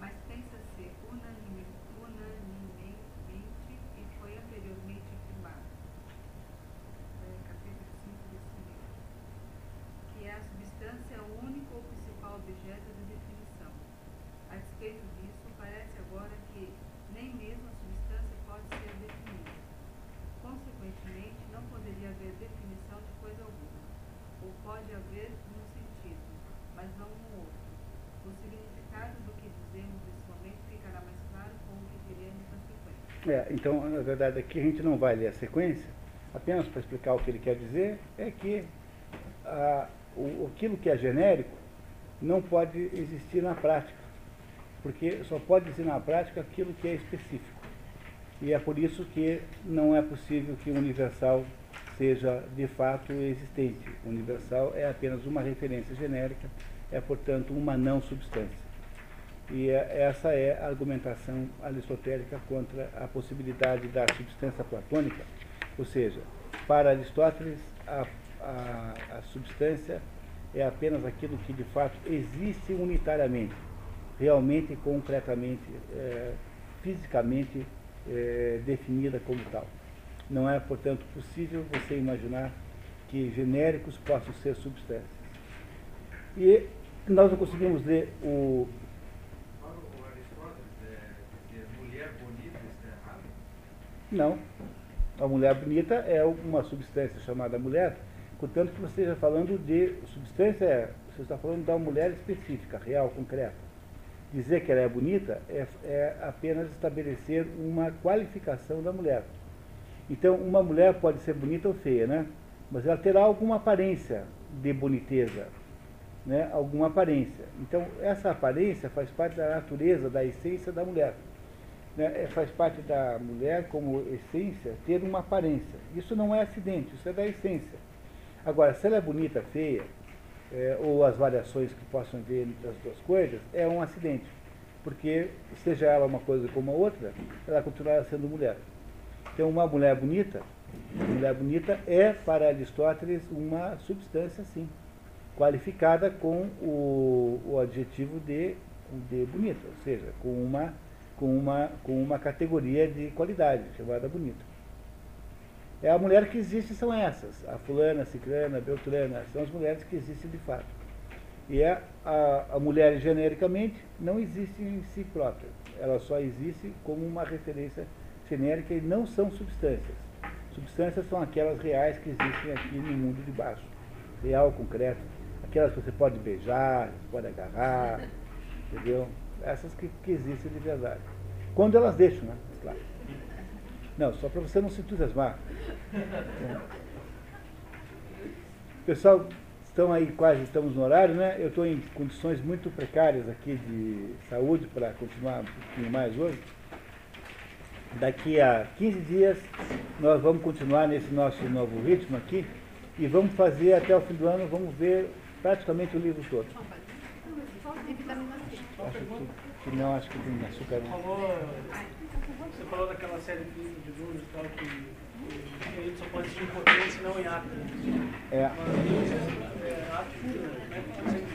mas pensa-se unanime, unanimemente e foi anteriormente afirmado. É, capítulo 5 desse livro. Que a substância é o único ou principal objeto de definição. A despeito disso, parece agora que nem mesmo a substância pode ser definida. Consequentemente, não poderia haver definição de coisa alguma. Ou pode haver num sentido, mas não no outro. O significado do que dizemos nesse momento, ficará mais claro com o que diremos na sequência. É, então, na verdade, aqui a gente não vai ler a sequência, apenas para explicar o que ele quer dizer, é que ah, o, aquilo que é genérico não pode existir na prática, porque só pode existir na prática aquilo que é específico. E é por isso que não é possível que o universal seja de fato existente. O universal é apenas uma referência genérica, é portanto uma não substância. E é, essa é a argumentação aristotélica contra a possibilidade da substância platônica, ou seja, para Aristóteles a, a, a substância é apenas aquilo que de fato existe unitariamente, realmente, concretamente, é, fisicamente é, definida como tal. Não é, portanto, possível você imaginar que genéricos possam ser substâncias. E nós não conseguimos ler o. Para o Aristóteles, é, dizer mulher bonita está errado? Não. A mulher bonita é uma substância chamada mulher, portanto que você esteja falando de substância, você está falando da mulher específica, real, concreta. Dizer que ela é bonita é, é apenas estabelecer uma qualificação da mulher. Então, uma mulher pode ser bonita ou feia, né? Mas ela terá alguma aparência de boniteza, né? Alguma aparência. Então, essa aparência faz parte da natureza, da essência da mulher. Né? É, faz parte da mulher, como essência, ter uma aparência. Isso não é acidente, isso é da essência. Agora, se ela é bonita, feia, é, ou as variações que possam ver entre as duas coisas, é um acidente. Porque, seja ela uma coisa como a outra, ela continuará sendo mulher. Então, uma mulher bonita, mulher bonita é, para Aristóteles, uma substância, sim, qualificada com o, o adjetivo de, de bonita, ou seja, com uma, com, uma, com uma categoria de qualidade, chamada bonita. É a mulher que existe são essas, a fulana, a ciclana, a beltrana, são as mulheres que existem de fato. E é a, a mulher genericamente não existe em si própria, ela só existe como uma referência genérica e não são substâncias. Substâncias são aquelas reais que existem aqui no mundo de baixo, real, concreto, aquelas que você pode beijar, pode agarrar, entendeu? Essas que, que existem de verdade. Quando elas deixam, né? Claro. Não, só para você não se entusiasmar. Pessoal, estão aí quase, estamos no horário, né? Eu estou em condições muito precárias aqui de saúde para continuar um pouquinho mais hoje. Daqui a 15 dias nós vamos continuar nesse nosso novo ritmo aqui e vamos fazer até o fim do ano, vamos ver praticamente o livro todo. Acho que, que não, acho que tem açúcar não. Falou, você falou daquela série de números e tal que, a gente só pode assistir em potência e não em ato. É. Deus é, é né? Você.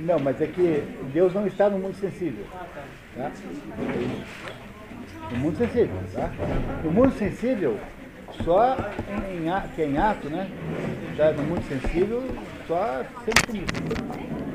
Não, mas é que Deus não está no mundo sensível. Ah, tá. Tá? No mundo sensível, tá? No mundo sensível, só em, que é em ato, né? Já no mundo sensível, só sendo punido.